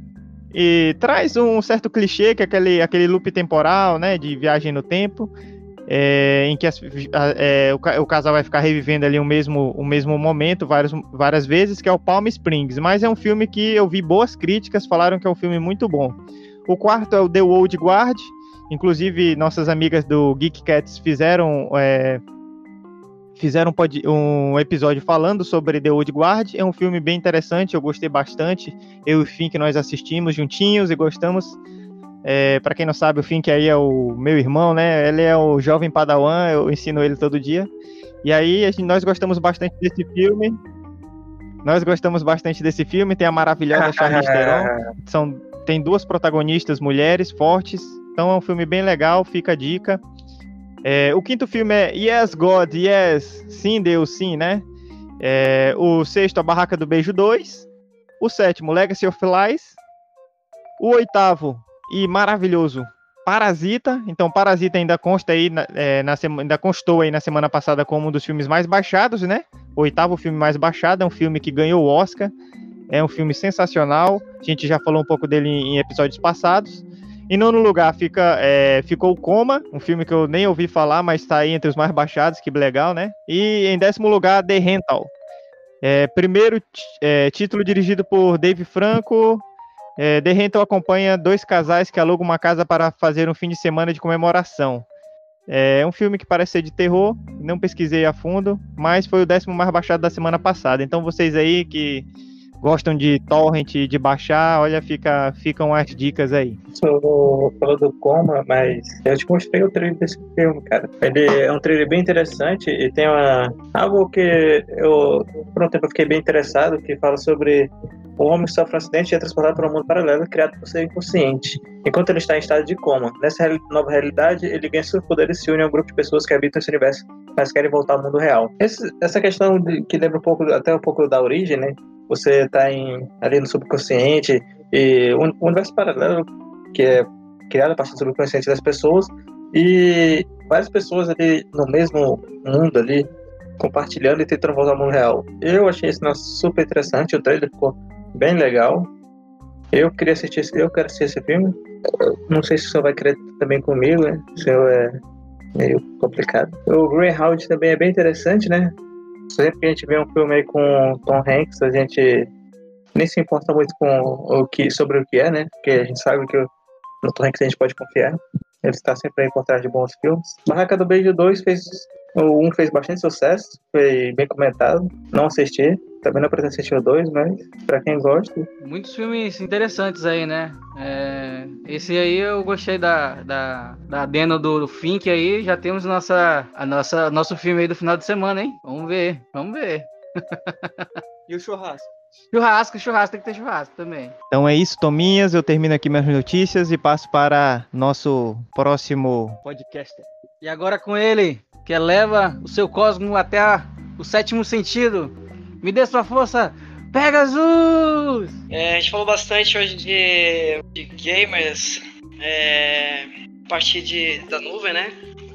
e traz um certo clichê, que é aquele, aquele loop temporal, né, de viagem no tempo, é, em que é, o, o, casal vai ficar revivendo ali o mesmo, o mesmo momento várias, várias vezes, que é o Palm Springs. Mas é um filme que eu vi boas críticas, falaram que é um filme muito bom. O quarto é o The Old Guard, inclusive nossas amigas do Geek Cats fizeram é, fizeram um episódio falando sobre The Old Guard. É um filme bem interessante, eu gostei bastante. Eu e o Finn que nós assistimos juntinhos e gostamos. É, para quem não sabe, o Fink aí é o meu irmão, né? Ele é o jovem padawan, eu ensino ele todo dia. E aí, gente, nós gostamos bastante desse filme. Nós gostamos bastante desse filme. Tem a maravilhosa Charlize Theron. São, tem duas protagonistas mulheres fortes. Então é um filme bem legal, fica a dica. É, o quinto filme é Yes, God, Yes, Sim, Deus, Sim, né? É, o sexto, A Barraca do Beijo 2. O sétimo, Legacy of Lies. O oitavo, e maravilhoso. Parasita, então Parasita ainda consta aí, é, na ainda constou aí na semana passada como um dos filmes mais baixados, né? O oitavo filme mais baixado, é um filme que ganhou o Oscar, é um filme sensacional, a gente já falou um pouco dele em, episódios passados. Em nono lugar fica, é, ficou Coma, um filme que eu nem ouvi falar, mas está aí entre os mais baixados, que legal, né? E em décimo lugar, The Rental. É, primeiro é, título dirigido por Dave Franco, é, The Rental acompanha dois casais que alugam uma casa para fazer um fim de semana de comemoração. É um filme que parece ser de terror, não pesquisei a fundo, mas foi o décimo mais baixado da semana passada. Então vocês aí que gostam de torrent, de baixar, olha, fica, ficam as dicas aí. Sou falou do Coma, mas eu te mostrei o trailer desse filme, cara. Ele é um trailer bem interessante e tem uma algo que eu por um tempo eu fiquei bem interessado, que fala sobre o homem sofre um acidente e é transportado para um mundo paralelo criado por seu inconsciente, enquanto ele está em estado de coma. Nessa nova realidade, ele ganha seus poderes e se une a um grupo de pessoas que habitam esse universo, mas querem voltar ao mundo real. Esse, essa questão de, que lembra um pouco, até um pouco da origem, né? Você está ali no subconsciente e o, o universo paralelo que é criado a partir do subconsciente das pessoas e várias pessoas ali no mesmo mundo ali compartilhando e tentando voltar ao mundo real. Eu achei isso super interessante, o trailer ficou bem legal. Eu queria assistir, eu quero assistir esse filme. Não sei se o senhor vai querer também comigo, né? O senhor é meio complicado. O Greyhound também é bem interessante, né? Sempre que a gente vê um filme aí com Tom Hanks, a gente nem se importa muito com o que, sobre o que é, né? Porque a gente sabe que no Tom Hanks a gente pode confiar. Ele está sempre aí por trás de bons filmes. Barraca do Beijo 2 fez. O 1 fez bastante sucesso, foi bem comentado. Não assisti, também não pretendo assistir o 2, mas pra quem gosta. Muitos filmes interessantes aí, né? É, esse aí eu gostei da, da, da adena do, do Fink aí. Já temos nossa, a nossa, nosso filme aí do final de semana, hein? Vamos ver, vamos ver. e o churrasco? Churrasco, churrasco, tem que ter churrasco também. Então é isso, Tominhas. Eu termino aqui minhas notícias e passo para nosso próximo podcaster. E agora com ele, que leva o seu cosmo até o sétimo sentido, me dê sua força, Pegasus! É, a gente falou bastante hoje de, de gamers é, a partir de, da nuvem, né?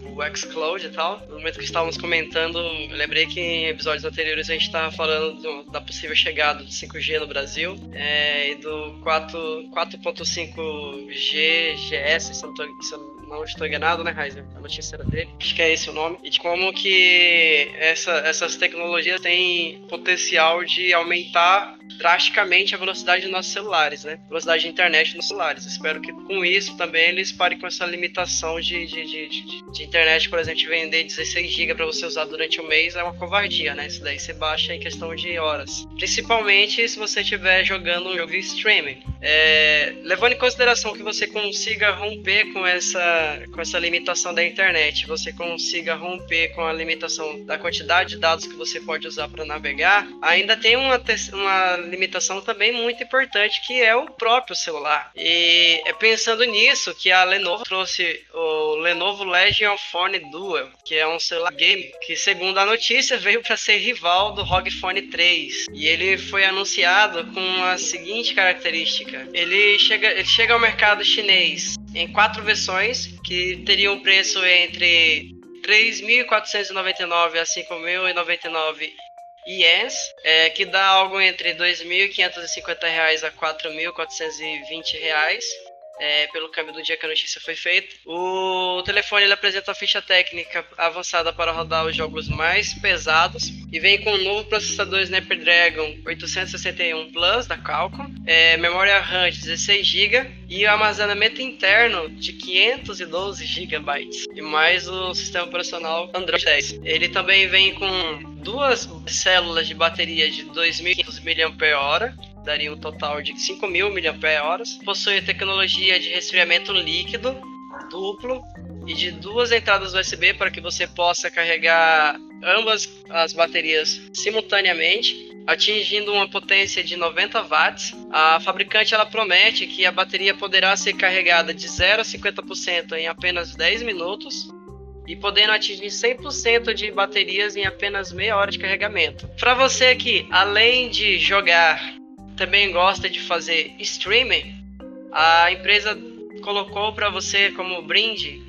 O xCloud e tal. No momento que estávamos comentando, eu lembrei que em episódios anteriores a gente estava falando do, da possível chegada do 5G no Brasil é, e do 4.5G GS, se eu não, não estou enganado, né, Heiser? A notícia era dele. Acho que é esse o nome. E de como que essa, essas tecnologias têm potencial de aumentar drasticamente a velocidade dos nossos celulares, né? Velocidade de internet nos celulares. Espero que com isso também eles parem com essa limitação de, de, de, de, de internet, por exemplo, vender 16 GB para você usar durante um mês é uma covardia, né? Isso daí você baixa em questão de horas. Principalmente se você estiver jogando um jogo streaming. É, levando em consideração que você consiga romper com essa, com essa limitação da internet, você consiga romper com a limitação da quantidade de dados que você pode usar para navegar, ainda tem uma, uma limitação também muito importante que é o próprio celular. E é pensando nisso que a Lenovo trouxe o Lenovo Legion Phone Dual, que é um celular game que, segundo a notícia, veio para ser rival do ROG Phone 3. E ele foi anunciado com a seguinte característica: ele chega, ele chega ao mercado chinês em quatro versões que teriam um preço entre 3.499 a 5.099 ienes, é, que dá algo entre R$ 2.550 a R$ 4.420 é, pelo câmbio do dia que a notícia foi feita. O telefone ele apresenta a ficha técnica avançada para rodar os jogos mais pesados e vem com um novo processador Snapdragon 861 Plus da Qualcomm, é, memória RAM de 16 GB e armazenamento interno de 512 GB e mais o sistema operacional Android 10. Ele também vem com duas células de bateria de 2.500 mAh daria um total de 5.000 mAh. Possui tecnologia de resfriamento líquido duplo e de duas entradas USB para que você possa carregar ambas as baterias simultaneamente, atingindo uma potência de 90 watts. A fabricante ela promete que a bateria poderá ser carregada de 0 a 50% em apenas 10 minutos e podendo atingir 100% de baterias em apenas meia hora de carregamento. Para você que além de jogar também gosta de fazer streaming, a empresa colocou para você como brinde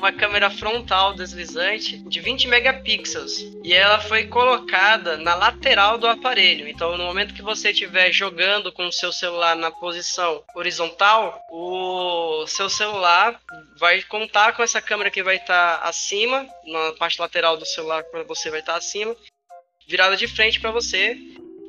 uma câmera frontal deslizante de 20 megapixels e ela foi colocada na lateral do aparelho. Então, no momento que você estiver jogando com o seu celular na posição horizontal, o seu celular vai contar com essa câmera que vai estar tá acima, na parte lateral do celular para você vai estar tá acima, virada de frente para você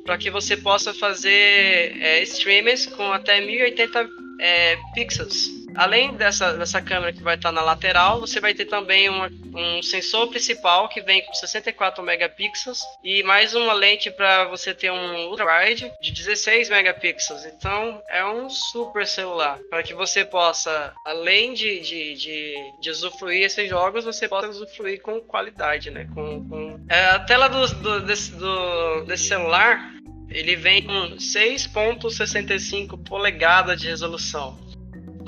para que você possa fazer é, streamers com até 1080 é, pixels. Além dessa, dessa câmera que vai estar na lateral, você vai ter também uma, um sensor principal que vem com 64 megapixels e mais uma lente para você ter um ultra-wide de 16 megapixels. Então é um super celular para que você possa, além de, de, de, de usufruir esses jogos, você possa usufruir com qualidade, né? Com, com... É, a tela do, do, desse, do, desse celular ele vem com 6.65 polegadas de resolução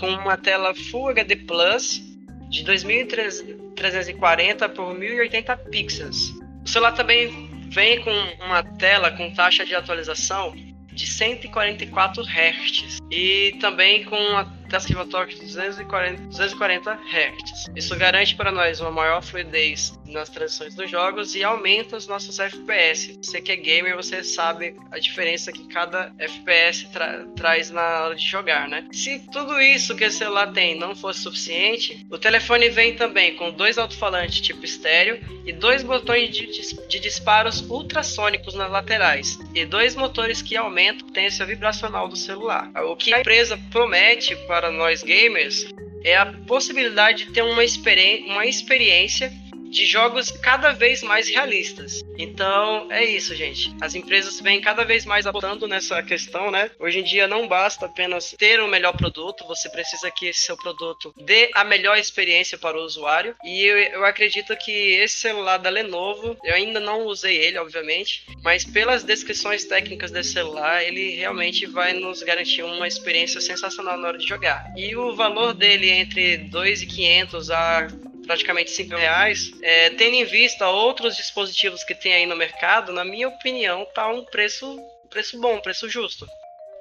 com uma tela Full HD Plus de 2340 por 1080 pixels. O celular também vem com uma tela com taxa de atualização de 144 Hz e também com uma de torque de 240, 240 Hz. Isso garante para nós uma maior fluidez nas transições dos jogos e aumenta os nossos FPS. Você que é gamer, você sabe a diferença que cada FPS tra traz na hora de jogar, né? Se tudo isso que esse celular tem não fosse suficiente, o telefone vem também com dois alto-falantes tipo estéreo e dois botões de, de disparos ultrassônicos nas laterais e dois motores que aumentam a potência vibracional do celular. O que a empresa promete para nós gamers é a possibilidade de ter uma, experi uma experiência de jogos cada vez mais realistas. Então é isso, gente. As empresas vêm cada vez mais apostando nessa questão, né? Hoje em dia não basta apenas ter o um melhor produto, você precisa que esse seu produto dê a melhor experiência para o usuário. E eu, eu acredito que esse celular da Lenovo, eu ainda não usei ele, obviamente, mas pelas descrições técnicas desse celular, ele realmente vai nos garantir uma experiência sensacional na hora de jogar. E o valor dele entre 2.500 a praticamente 5 reais, é, tendo em vista outros dispositivos que tem aí no mercado, na minha opinião, tá um preço, preço bom, preço justo.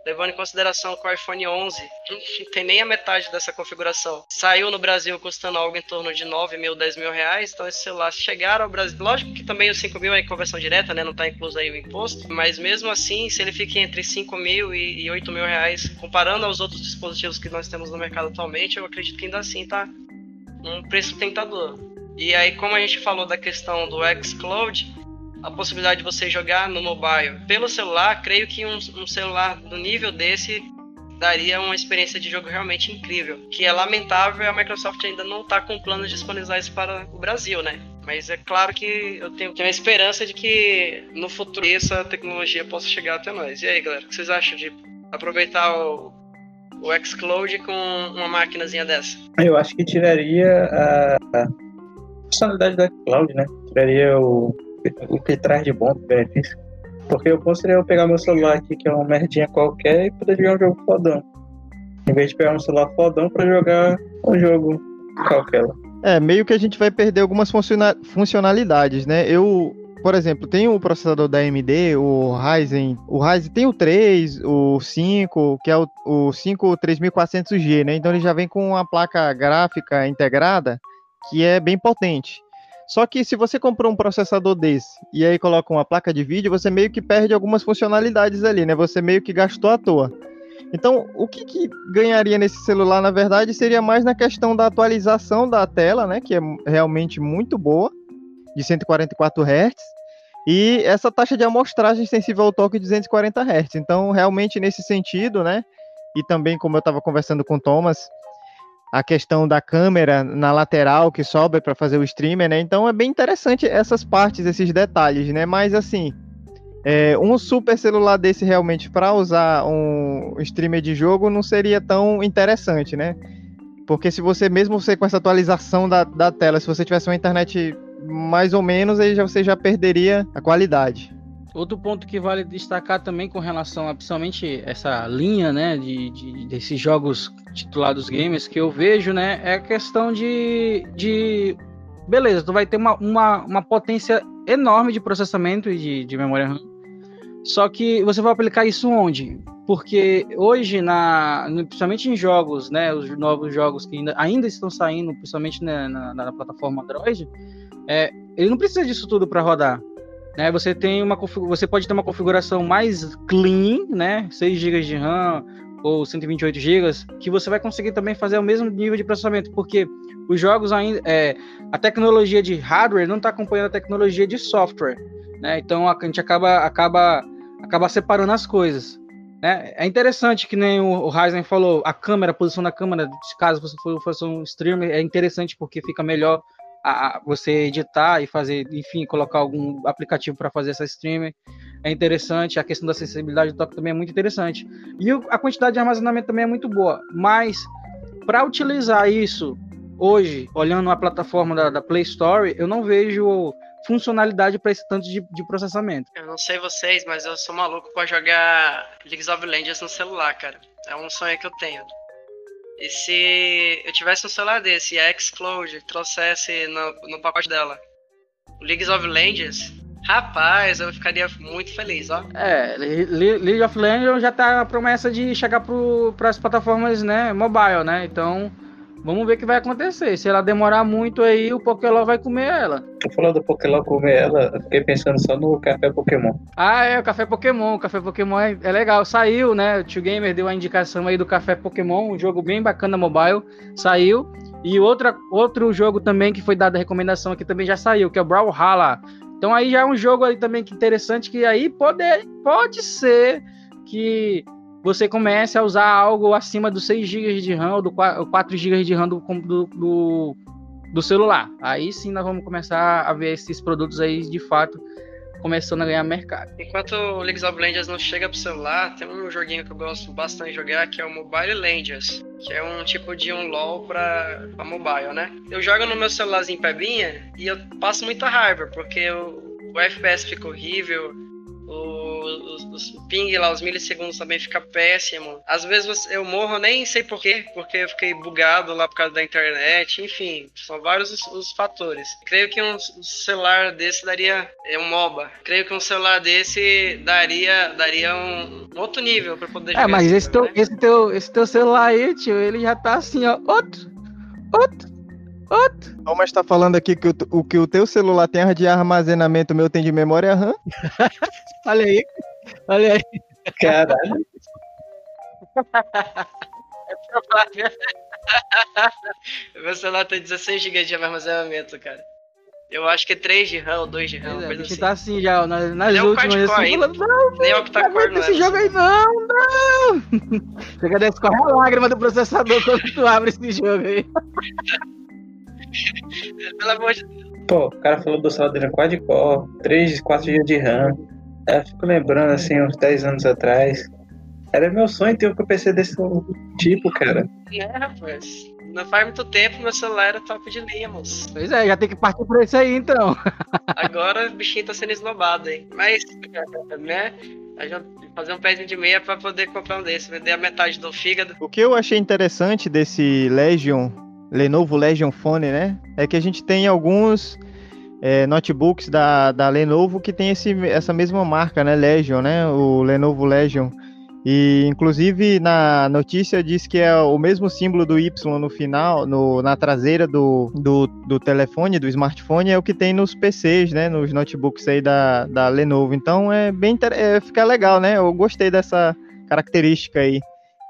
Levando em consideração que o iPhone 11 não tem nem a metade dessa configuração. Saiu no Brasil custando algo em torno de 9 mil, 10 mil reais. Então, esse celular chegar ao Brasil. Lógico que também os 5 mil é em conversão direta, né? Não está incluso aí o imposto. Mas mesmo assim, se ele fica entre 5 mil e 8 mil reais, comparando aos outros dispositivos que nós temos no mercado atualmente, eu acredito que ainda assim tá um preço tentador. E aí, como a gente falou da questão do xCloud, a possibilidade de você jogar no mobile pelo celular, creio que um, um celular do nível desse daria uma experiência de jogo realmente incrível. Que é lamentável a Microsoft ainda não está com planos de disponibilizar isso para o Brasil, né? Mas é claro que eu tenho, tenho a esperança de que no futuro essa tecnologia possa chegar até nós. E aí, galera, o que vocês acham de aproveitar o, o xCloud com uma máquinazinha dessa? Eu acho que tiraria a, a funcionalidade do xCloud, né? Tiraria o, o que traz de bom do benefício. Porque eu poderia eu pegar meu celular aqui, que é uma merdinha qualquer, e poder jogar um jogo fodão. Em vez de pegar um celular fodão pra jogar um jogo qualquer. É, meio que a gente vai perder algumas funcionalidades, né? Eu, por exemplo, tem o processador da AMD, o Ryzen, o Ryzen tem o 3, o 5, que é o, o 5 3400G, né? Então ele já vem com uma placa gráfica integrada que é bem potente. Só que se você comprou um processador desse e aí coloca uma placa de vídeo, você meio que perde algumas funcionalidades ali, né? Você meio que gastou à toa. Então, o que, que, ganharia nesse celular, na verdade, seria mais na questão da atualização da tela, né? Que é realmente muito boa, de 144 Hz, e essa taxa de amostragem sensível ao toque de 240 Hz. Então, realmente, nesse sentido, né? E também, como eu estava conversando com o Thomas, a questão da câmera na lateral que sobe para fazer o streamer, né? Então é bem interessante essas partes, esses detalhes, né? Mas assim, é, um super celular desse realmente para usar um streamer de jogo não seria tão interessante, né? Porque se você, mesmo você com essa atualização da, da tela, se você tivesse uma internet mais ou menos, aí já, você já perderia a qualidade. Outro ponto que vale destacar também com relação a principalmente essa linha, né, de, de desses jogos titulados gamers que eu vejo, né, é a questão de, de beleza, tu vai ter uma, uma, uma potência enorme de processamento e de, de memória RAM. Só que você vai aplicar isso onde? Porque hoje, na, principalmente em jogos, né, os novos jogos que ainda, ainda estão saindo, principalmente na, na, na plataforma Android, é, ele não precisa disso tudo para rodar. Né? Você tem uma você pode ter uma configuração mais clean, né? 6 GB de RAM ou 128 GB, que você vai conseguir também fazer o mesmo nível de processamento, porque os jogos ainda é, a tecnologia de hardware não está acompanhando a tecnologia de software, né? Então a gente acaba acaba acaba separando as coisas. É, é interessante que nem o, o Ryzen falou, a câmera, a posição da câmera, caso você for fazer um streamer, é interessante porque fica melhor a, você editar e fazer, enfim, colocar algum aplicativo para fazer essa streamer. É interessante, a questão da acessibilidade do toque também é muito interessante. E a quantidade de armazenamento também é muito boa. Mas para utilizar isso hoje, olhando a plataforma da, da Play Store, eu não vejo funcionalidade para esse tanto de, de, processamento. Eu não sei vocês, mas eu sou maluco para jogar League of Legends no celular, cara. É um sonho que eu tenho. E se eu tivesse um celular desse e a Xcloud trouxesse no, no pacote dela League of Legends, rapaz, eu ficaria muito feliz, ó. É, League of Legends já tá a promessa de chegar para as plataformas, né, mobile, né? Então, Vamos ver o que vai acontecer. Se ela demorar muito aí, o Pokémon vai comer ela. Tu falou do Pokémon comer ela, eu fiquei pensando só no café Pokémon. Ah, é, o café Pokémon. O café Pokémon é, é legal. Saiu, né? O Tio Gamer deu a indicação aí do café Pokémon, um jogo bem bacana mobile. Saiu. E outra, outro jogo também que foi dada recomendação aqui também já saiu, que é o Brawlhalla. Então aí já é um jogo aí também que interessante que aí pode, pode ser que você comece a usar algo acima dos 6 GB de RAM ou do 4 GB de RAM do, do, do, celular. Aí sim nós vamos começar a ver esses produtos aí de fato começando a ganhar mercado. Enquanto o League of Legends não chega pro celular, tem um joguinho que eu gosto bastante de jogar que é o Mobile Legends, que é um tipo de um LoL pra, pra mobile, né? Eu jogo no meu celularzinho pebinha e eu passo muita raiva, porque o FPS fica horrível, os, os ping lá, os milissegundos também fica péssimo. Às vezes eu morro, nem sei porquê, porque eu fiquei bugado lá por causa da internet, enfim, são vários os, os fatores. Creio que um celular desse daria é um MOBA. Creio que um celular desse daria daria um, um outro nível para poder jogar. É, mas esse, teu, né? esse, teu, esse teu celular aí, tio, ele já tá assim, ó, outro, outro. Outro. Thomas tá falando aqui que o, o que o teu celular tem de armazenamento, o meu tem de memória RAM. Olha aí. Olha aí. Caralho. é. Meu celular tem 16 GB de armazenamento, cara. Eu acho que é 3 de RAM ou 2 de RAM. É, a gente assim. tá assim já, nas, nas Nem últimas. Assim, falando, não, Nem octa-core não, não esse jogo aí, não, não. Chega a escorrer a lágrima do processador quando tu abre esse jogo aí. Pelo amor de Deus. Pô, o cara falou do dele quad-core, 3, 4 GB de RAM. Eu fico lembrando, assim, uns 10 anos atrás. Era meu sonho ter um PC desse tipo, cara. É, rapaz. Não faz muito tempo meu celular era top de linha, moço. Pois é, já tem que partir por isso aí, então. Agora o bichinho tá sendo esnobado, hein? Mas, né? A gente fazer um pezinho de meia para poder comprar um desse, vender a metade do fígado. O que eu achei interessante desse Legion, Lenovo Legion Phone, né? É que a gente tem alguns é, notebooks da, da Lenovo que tem esse, essa mesma marca, né? Legion, né? O Lenovo Legion. E inclusive na notícia diz que é o mesmo símbolo do Y no final, no, na traseira do, do, do, telefone, do smartphone, é o que tem nos PCs, né? Nos notebooks aí da, da Lenovo. Então é bem é, fica legal, né? Eu gostei dessa característica aí.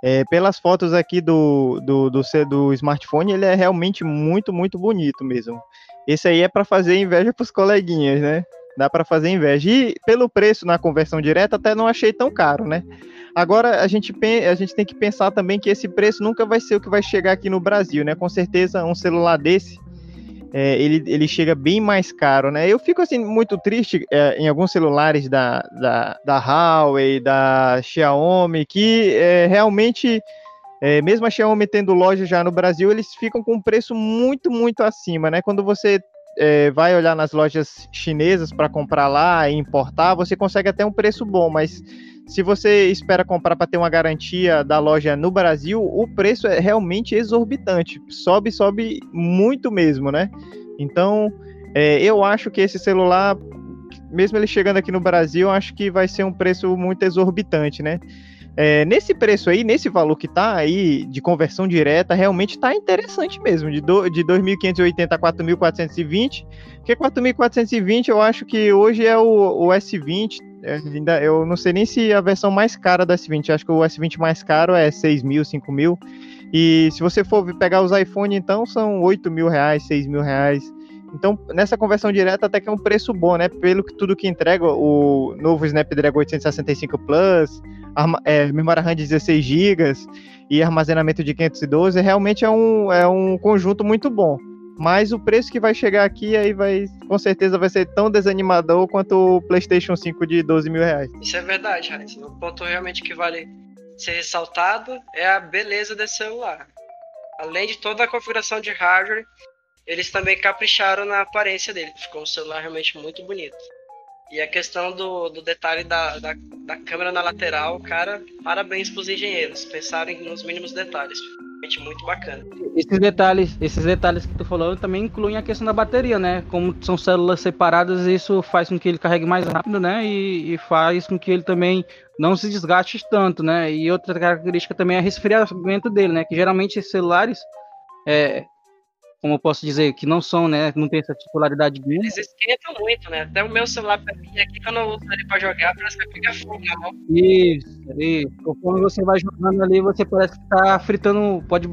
É, pelas fotos aqui do, do, do, do smartphone, ele é realmente muito, muito bonito mesmo. Esse aí é para fazer inveja para os coleguinhas, né? Dá para fazer inveja. E pelo preço na conversão direta, até não achei tão caro, né? Agora a gente, a gente tem que pensar também que esse preço nunca vai ser o que vai chegar aqui no Brasil, né? Com certeza um celular desse é, ele, ele chega bem mais caro, né? Eu fico assim muito triste é, em alguns celulares da, da, da Huawei, da Xiaomi, que é, realmente é, mesmo a Xiaomi tendo loja já no Brasil, eles ficam com um preço muito, muito acima, né? Quando você é, vai olhar nas lojas chinesas para comprar lá e importar, você consegue até um preço bom, mas se você espera comprar para ter uma garantia da loja no Brasil, o preço é realmente exorbitante. Sobe, sobe muito mesmo, né? Então, é, eu acho que esse celular, mesmo ele chegando aqui no Brasil, acho que vai ser um preço muito exorbitante, né? É, nesse preço aí, nesse valor que tá aí de conversão direta, realmente tá interessante mesmo, de, do, de 2.580 a 4.420, porque 4.420 eu acho que hoje é o, o S20, é, ainda, eu não sei nem se a versão mais cara do S20, acho que o S20 mais caro é 6.000, 5.000, e se você for pegar os iPhone, então são 8 mil reais, 6 mil reais, Então, nessa conversão direta, até que é um preço bom, né? Pelo que tudo que entrega, o novo Snapdragon 865 Plus, arma, é, memória RAM de 16 GB e armazenamento de 512, realmente é um, é um conjunto muito bom. Mas o preço que vai chegar aqui aí vai, com certeza, vai ser tão desanimador quanto o PlayStation 5 de 12 mil reais. Isso é verdade, Heinz. O ponto realmente que vale ser ressaltado é a beleza desse celular. Além de toda a configuração de hardware, eles também capricharam na aparência dele. Ficou um celular realmente muito bonito. E a questão do, do detalhe da, da, da câmera na lateral, cara, parabéns para os engenheiros. Pensaram nos mínimos detalhes. Realmente muito bacana. Esses detalhes, esses detalhes que tu falou também incluem a questão da bateria, né? Como são células separadas, isso faz com que ele carregue mais rápido, né? E, e faz com que ele também não se desgaste tanto, né? E outra característica também é resfriamento dele, né? Que geralmente esses celulares, é, como eu posso dizer, que não são, né? Não tem essa titularidade grande. Eles esquentam muito, né? Até o meu celular pra mim aqui, quando eu uso ele pra jogar, parece que fica fogo na mão. Isso, isso. Conforme você vai jogando ali, você parece que tá fritando. Pode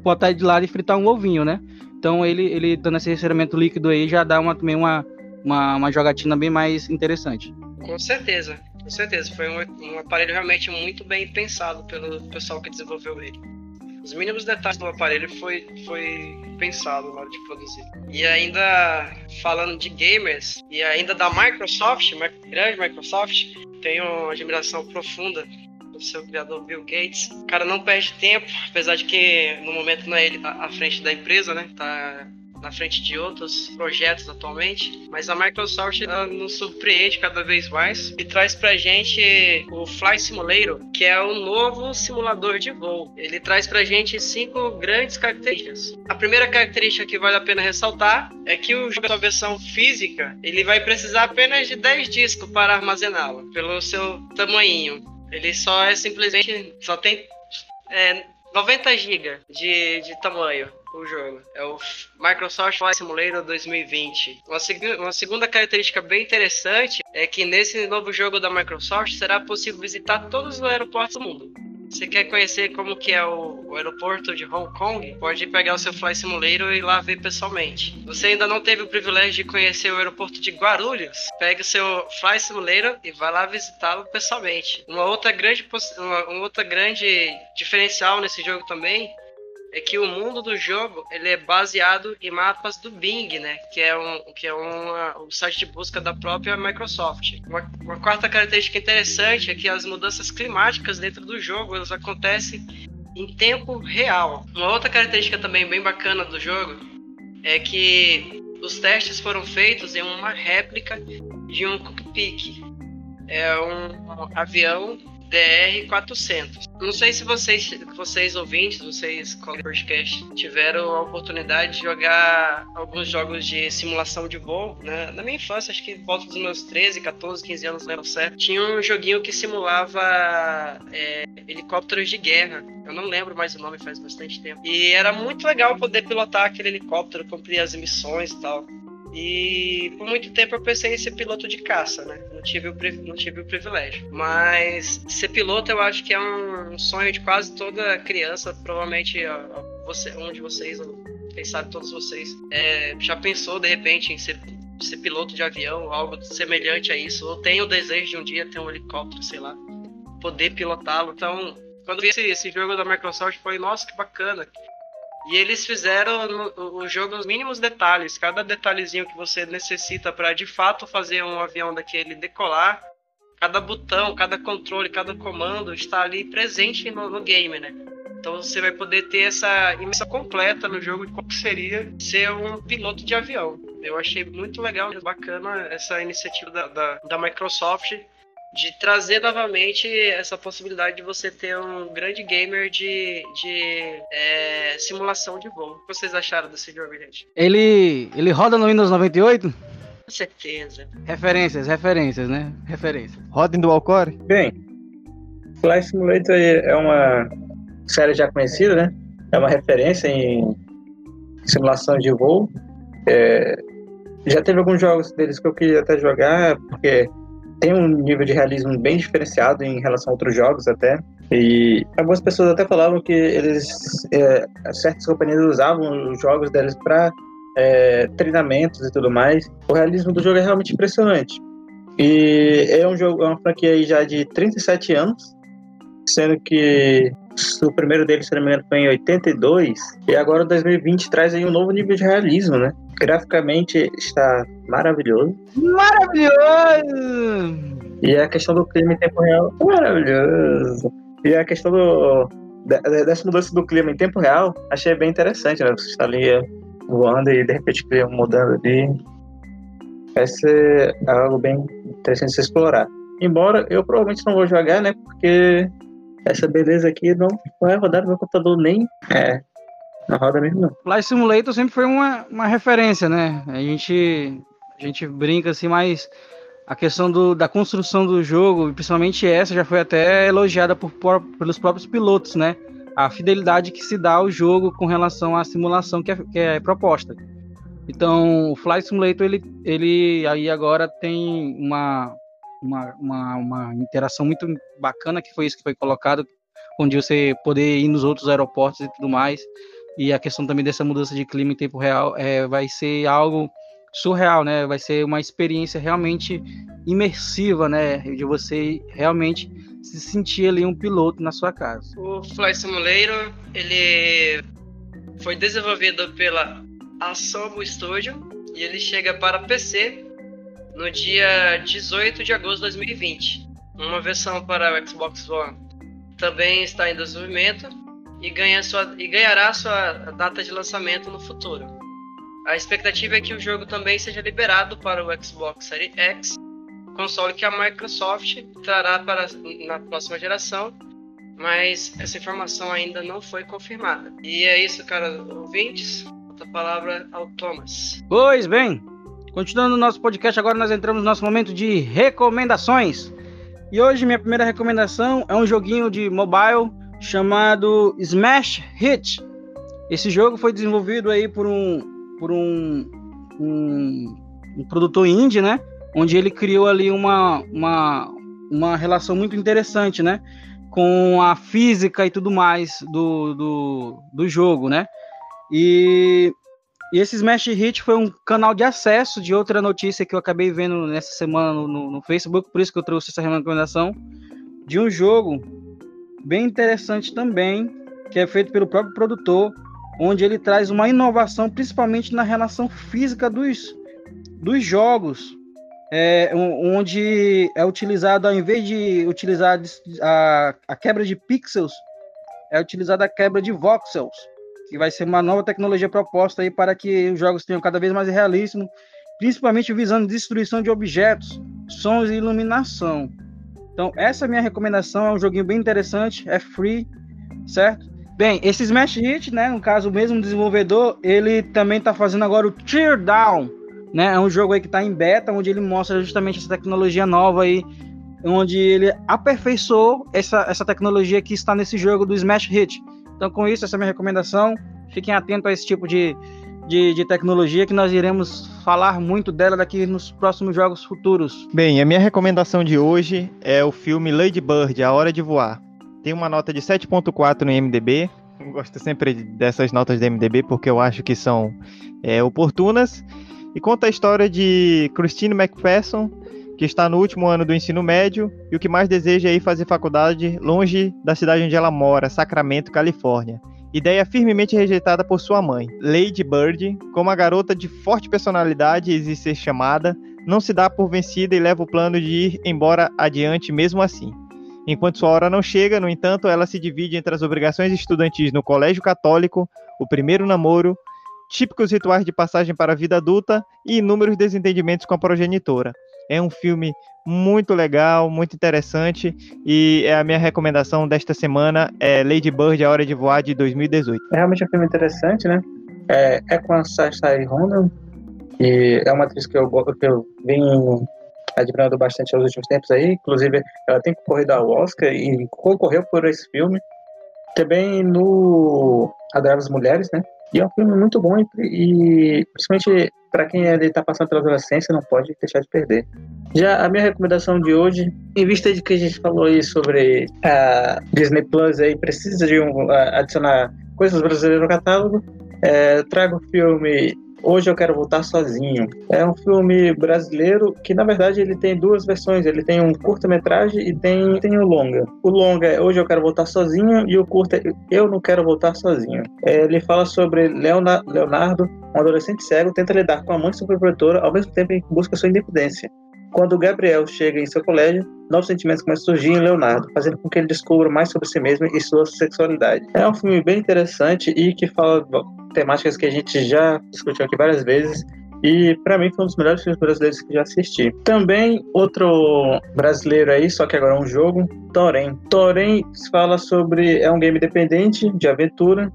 botar ele de lado e fritar um ovinho, né? Então ele, ele dando esse resfriamento líquido aí já dá uma, também uma, uma, uma jogatina bem mais interessante. Com certeza, com certeza. Foi um, um aparelho realmente muito bem pensado pelo pessoal que desenvolveu ele. Os mínimos detalhes do aparelho foi, foi pensado na hora de produzir. E ainda falando de gamers, e ainda da Microsoft, grande Microsoft, tenho uma admiração profunda do seu criador Bill Gates. O cara não perde tempo, apesar de que no momento não é ele à frente da empresa, né? Tá na frente de outros projetos atualmente, mas a Microsoft nos surpreende cada vez mais e traz pra gente o Fly Simulator, que é o novo simulador de voo. Ele traz pra gente cinco grandes características. A primeira característica que vale a pena ressaltar é que o jogo, sua versão física, ele vai precisar apenas de 10 discos para armazená-lo, pelo seu tamanho. Ele só é simplesmente, só tem é, 90 GB de, de tamanho o jogo. É o Microsoft Flight Simulator 2020. Uma, seg uma, segunda característica bem interessante é que nesse novo jogo da Microsoft será possível visitar todos os aeroportos do mundo. Você quer conhecer como que é o, o, aeroporto de Hong Kong? Pode pegar o seu Fly Simulator e ir lá ver pessoalmente. Você ainda não teve o privilégio de conhecer o aeroporto de Guarulhos? Pegue o seu Fly Simulator e vá lá visitá-lo pessoalmente. Uma outra grande, uma, uma outra grande diferencial nesse jogo também é que o mundo do jogo ele é baseado em mapas do Bing, né? Que é um que é um, um site de busca da própria Microsoft. Uma, uma, quarta característica interessante é que as mudanças climáticas dentro do jogo elas acontecem em tempo real. Uma outra característica também bem bacana do jogo é que os testes foram feitos em uma réplica de um cockpit. É um avião DR400. Não sei se vocês, vocês ouvintes, vocês o podcast tiveram a oportunidade de jogar alguns jogos de simulação de voo, né? Na minha infância, acho que volta dos meus 13, 14, 15 anos, não certo. Tinha um joguinho que simulava é, helicópteros de guerra. Eu não lembro mais o nome, faz bastante tempo. E era muito legal poder pilotar aquele helicóptero, cumprir as missões e tal. E por muito tempo eu pensei em ser piloto de caça, né? Não tive o, não tive o privilégio. Mas ser piloto eu acho que é um sonho de quase toda criança. Provavelmente você, um de vocês, quem sabe todos vocês, é, já pensou de repente em ser, ser piloto de avião, algo semelhante a isso. Ou tem o desejo de um dia ter um helicóptero, sei lá, poder pilotá-lo. Então, quando vi esse, esse jogo da Microsoft, foi nossa, que bacana e eles fizeram o jogo os mínimos detalhes, cada detalhezinho que você necessita para de fato fazer um avião daquele decolar, cada botão, cada controle, cada comando está ali presente no, no game, né? Então você vai poder ter essa imersão completa no jogo de como seria ser um piloto de avião. Eu achei muito legal, bacana essa iniciativa da, da, da Microsoft de trazer novamente essa possibilidade de você ter um grande gamer de, de é, simulação de voo. O que vocês acharam desse jogo, gente? Ele, ele roda no Windows 98? Com certeza. Referências, referências, né? Referências. Roda em dual core? Bem, Flight Simulator é uma série já conhecida, né? É uma referência em simulação de voo. É, já teve alguns jogos deles que eu queria até jogar, porque tem um nível de realismo bem diferenciado em relação a outros jogos até. E algumas pessoas até falavam que eles, é, certas companhias usavam os jogos deles para é, treinamentos e tudo mais. O realismo do jogo é realmente impressionante. E é um jogo, é uma franquia aí já de 37 anos, sendo que o primeiro dele, se não me engano, foi em 82, e agora 2020 traz aí um novo nível de realismo, né? Graficamente está maravilhoso. Maravilhoso! E a questão do clima em tempo real, maravilhoso. E a questão do, dessa mudança do clima em tempo real, achei bem interessante, né? Você está ali voando e de repente o clima mudando ali. Vai ser algo bem interessante de se explorar. Embora eu provavelmente não vou jogar, né? Porque essa beleza aqui não vai rodar no meu computador nem. É. Não roda mesmo, não. Flight Simulator sempre foi uma, uma referência, né? A gente, a gente brinca assim, mas a questão do, da construção do jogo, principalmente essa, já foi até elogiada por, por, pelos próprios pilotos, né? A fidelidade que se dá ao jogo com relação à simulação que é, que é proposta. Então, o Flight Simulator, ele, ele aí agora tem uma, uma, uma, uma, interação muito bacana, que foi isso que foi colocado, onde você poder ir nos outros aeroportos e tudo mais. E a questão também dessa mudança de clima em tempo real é, vai ser algo surreal, né? Vai ser uma experiência realmente imersiva, né? De você realmente se sentir ali um piloto na sua casa. O Flight Simulator, ele foi desenvolvido pela Asobo Studio e ele chega para PC no dia 18 de agosto de 2020. Uma versão para o Xbox One também está em desenvolvimento e, ganha sua, e ganhará sua data de lançamento no futuro. A expectativa é que o jogo também seja liberado para o Xbox Series X, console que a Microsoft trará para na próxima geração, mas essa informação ainda não foi confirmada. E é isso, cara, ouvintes. A palavra ao Thomas. Pois bem, Continuando o nosso podcast, agora nós entramos no nosso momento de recomendações. E hoje minha primeira recomendação é um joguinho de mobile chamado Smash Hit. Esse jogo foi desenvolvido aí por um por um, um, um produtor indie, né? Onde ele criou ali uma, uma, uma relação muito interessante, né? Com a física e tudo mais do, do, do jogo, né? E e esse Smash Hit foi um canal de acesso de outra notícia que eu acabei vendo nessa semana no, no, no Facebook, por isso que eu trouxe essa recomendação, de um jogo bem interessante também, que é feito pelo próprio produtor, onde ele traz uma inovação, principalmente na relação física dos, dos jogos, é, onde é utilizado, ao invés de utilizar a, a quebra de pixels, é utilizada a quebra de voxels que vai ser uma nova tecnologia proposta aí para que os jogos tenham cada vez mais realismo, principalmente visando destruição de objetos, sons e iluminação. Então, essa é a minha recomendação, é um joguinho bem interessante, é free, certo? Bem, esse Smash Hit, né, no caso o mesmo desenvolvedor, ele também está fazendo agora o Tear Down, né? É um jogo aí que está em beta, onde ele mostra justamente essa tecnologia nova aí, onde ele aperfeiçoou essa, essa tecnologia que está nesse jogo do Smash Hit. Então, com isso, essa é a minha recomendação. Fiquem atentos a esse tipo de, de, de, tecnologia que nós iremos falar muito dela daqui nos próximos jogos futuros. Bem, a minha recomendação de hoje é o filme Lady Bird, A Hora de Voar. Tem uma nota de 7.4 no IMDB. Eu gosto sempre dessas notas do IMDB porque eu acho que são é, oportunas. E conta a história de Christine McPherson, que está no último ano do ensino médio e o que mais deseja é ir fazer faculdade longe da cidade onde ela mora, Sacramento, Califórnia. Ideia firmemente rejeitada por sua mãe. Lady Bird, como a garota de forte personalidade e ser chamada, não se dá por vencida e leva o plano de ir embora adiante mesmo assim. Enquanto sua hora não chega, no entanto, ela se divide entre as obrigações estudantis no colégio católico, o primeiro namoro, típicos rituais de passagem para a vida adulta e inúmeros desentendimentos com a progenitora. É um filme muito legal, muito interessante e é a minha recomendação desta semana é Lady Bird, A Hora de Voar, de 2018. É realmente um filme interessante, né? É, é com a Saoirse Ronan, que é uma atriz que eu, que eu venho admirando bastante nos últimos tempos aí, inclusive ela tem concorrido ao Oscar e concorreu por esse filme. Também no Adorar as Mulheres, né? E é um filme muito bom e, e principalmente para quem está passando pela adolescência não pode deixar de perder. Já a minha recomendação de hoje, em vista de que a gente falou aí sobre a Disney Plus aí precisa de um, adicionar coisas brasileiras no catálogo, é, trago o filme Hoje Eu Quero Voltar Sozinho. É um filme brasileiro que, na verdade, ele tem duas versões. Ele tem um curta-metragem e tem, tem um longa. O longa é Hoje Eu Quero Voltar Sozinho e o curta é Eu Não Quero Voltar Sozinho. É, ele fala sobre Leonardo, um adolescente cego, tenta lidar com a mãe superprotetora ao mesmo tempo em busca sua independência. Quando Gabriel chega em seu colégio, novos sentimentos começam a surgir em Leonardo, fazendo com que ele descubra mais sobre si mesmo e sua sexualidade. É um filme bem interessante e que fala temáticas que a gente já discutiu aqui várias vezes e para mim foi um dos melhores filmes brasileiros que já assisti. Também outro brasileiro aí, só que agora é um jogo, Torém. Torém fala sobre é um game independente de aventura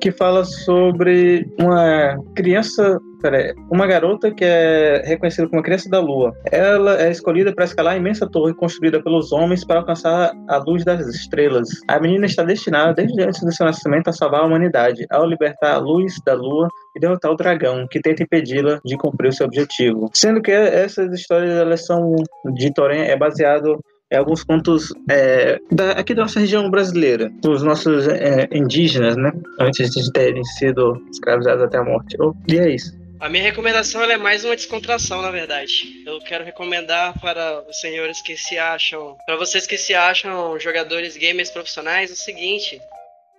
que fala sobre uma criança, peraí, uma garota que é reconhecida como a criança da lua. Ela é escolhida para escalar a imensa torre construída pelos homens para alcançar a luz das estrelas. A menina está destinada, desde antes do seu nascimento, a salvar a humanidade, ao libertar a luz da lua e derrotar o dragão, que tenta impedi-la de cumprir o seu objetivo. Sendo que essas histórias elas são de Torém é baseado é alguns contos é, da, aqui da nossa região brasileira, os nossos é, indígenas, né? Antes de terem sido escravizados até a morte. E é isso. A minha recomendação é mais uma descontração, na verdade. Eu quero recomendar para os senhores que se acham, para vocês que se acham jogadores gamers profissionais, o seguinte: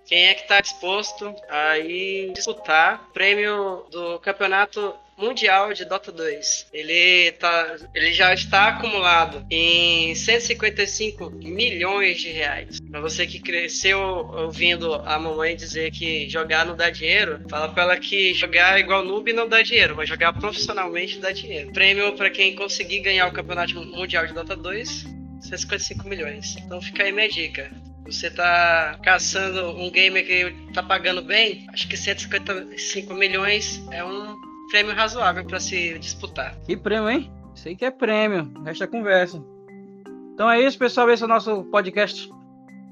quem é que está disposto a ir disputar o prêmio do campeonato mundial de Dota 2. Ele, tá, ele já está acumulado em 155 milhões de reais. Para você que cresceu ouvindo a mamãe dizer que jogar não dá dinheiro, fala para ela que jogar igual noob não dá dinheiro, mas jogar profissionalmente dá dinheiro. Prêmio para quem conseguir ganhar o campeonato mundial de Dota 2, 155 milhões. Então fica aí minha dica você tá caçando um gamer que tá pagando bem, acho que 155 milhões é um prêmio razoável para se disputar. Que prêmio, hein? Sei que é prêmio. Resta conversa. Então é isso, pessoal. Esse é o nosso podcast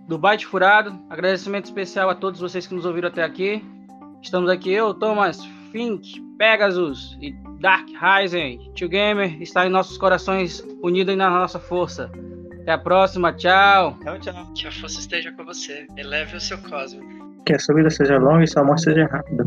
do Byte Furado. Agradecimento especial a todos vocês que nos ouviram até aqui. Estamos aqui eu, Thomas, Fink, Pegasus e Dark Ryzen. Tio Gamer está em nossos corações, unido na nossa força. Até a próxima, tchau. Tchau, tchau. Que a força esteja com você. Eleve o seu cosmo. Que a sua vida seja longa e sua morte seja rápida.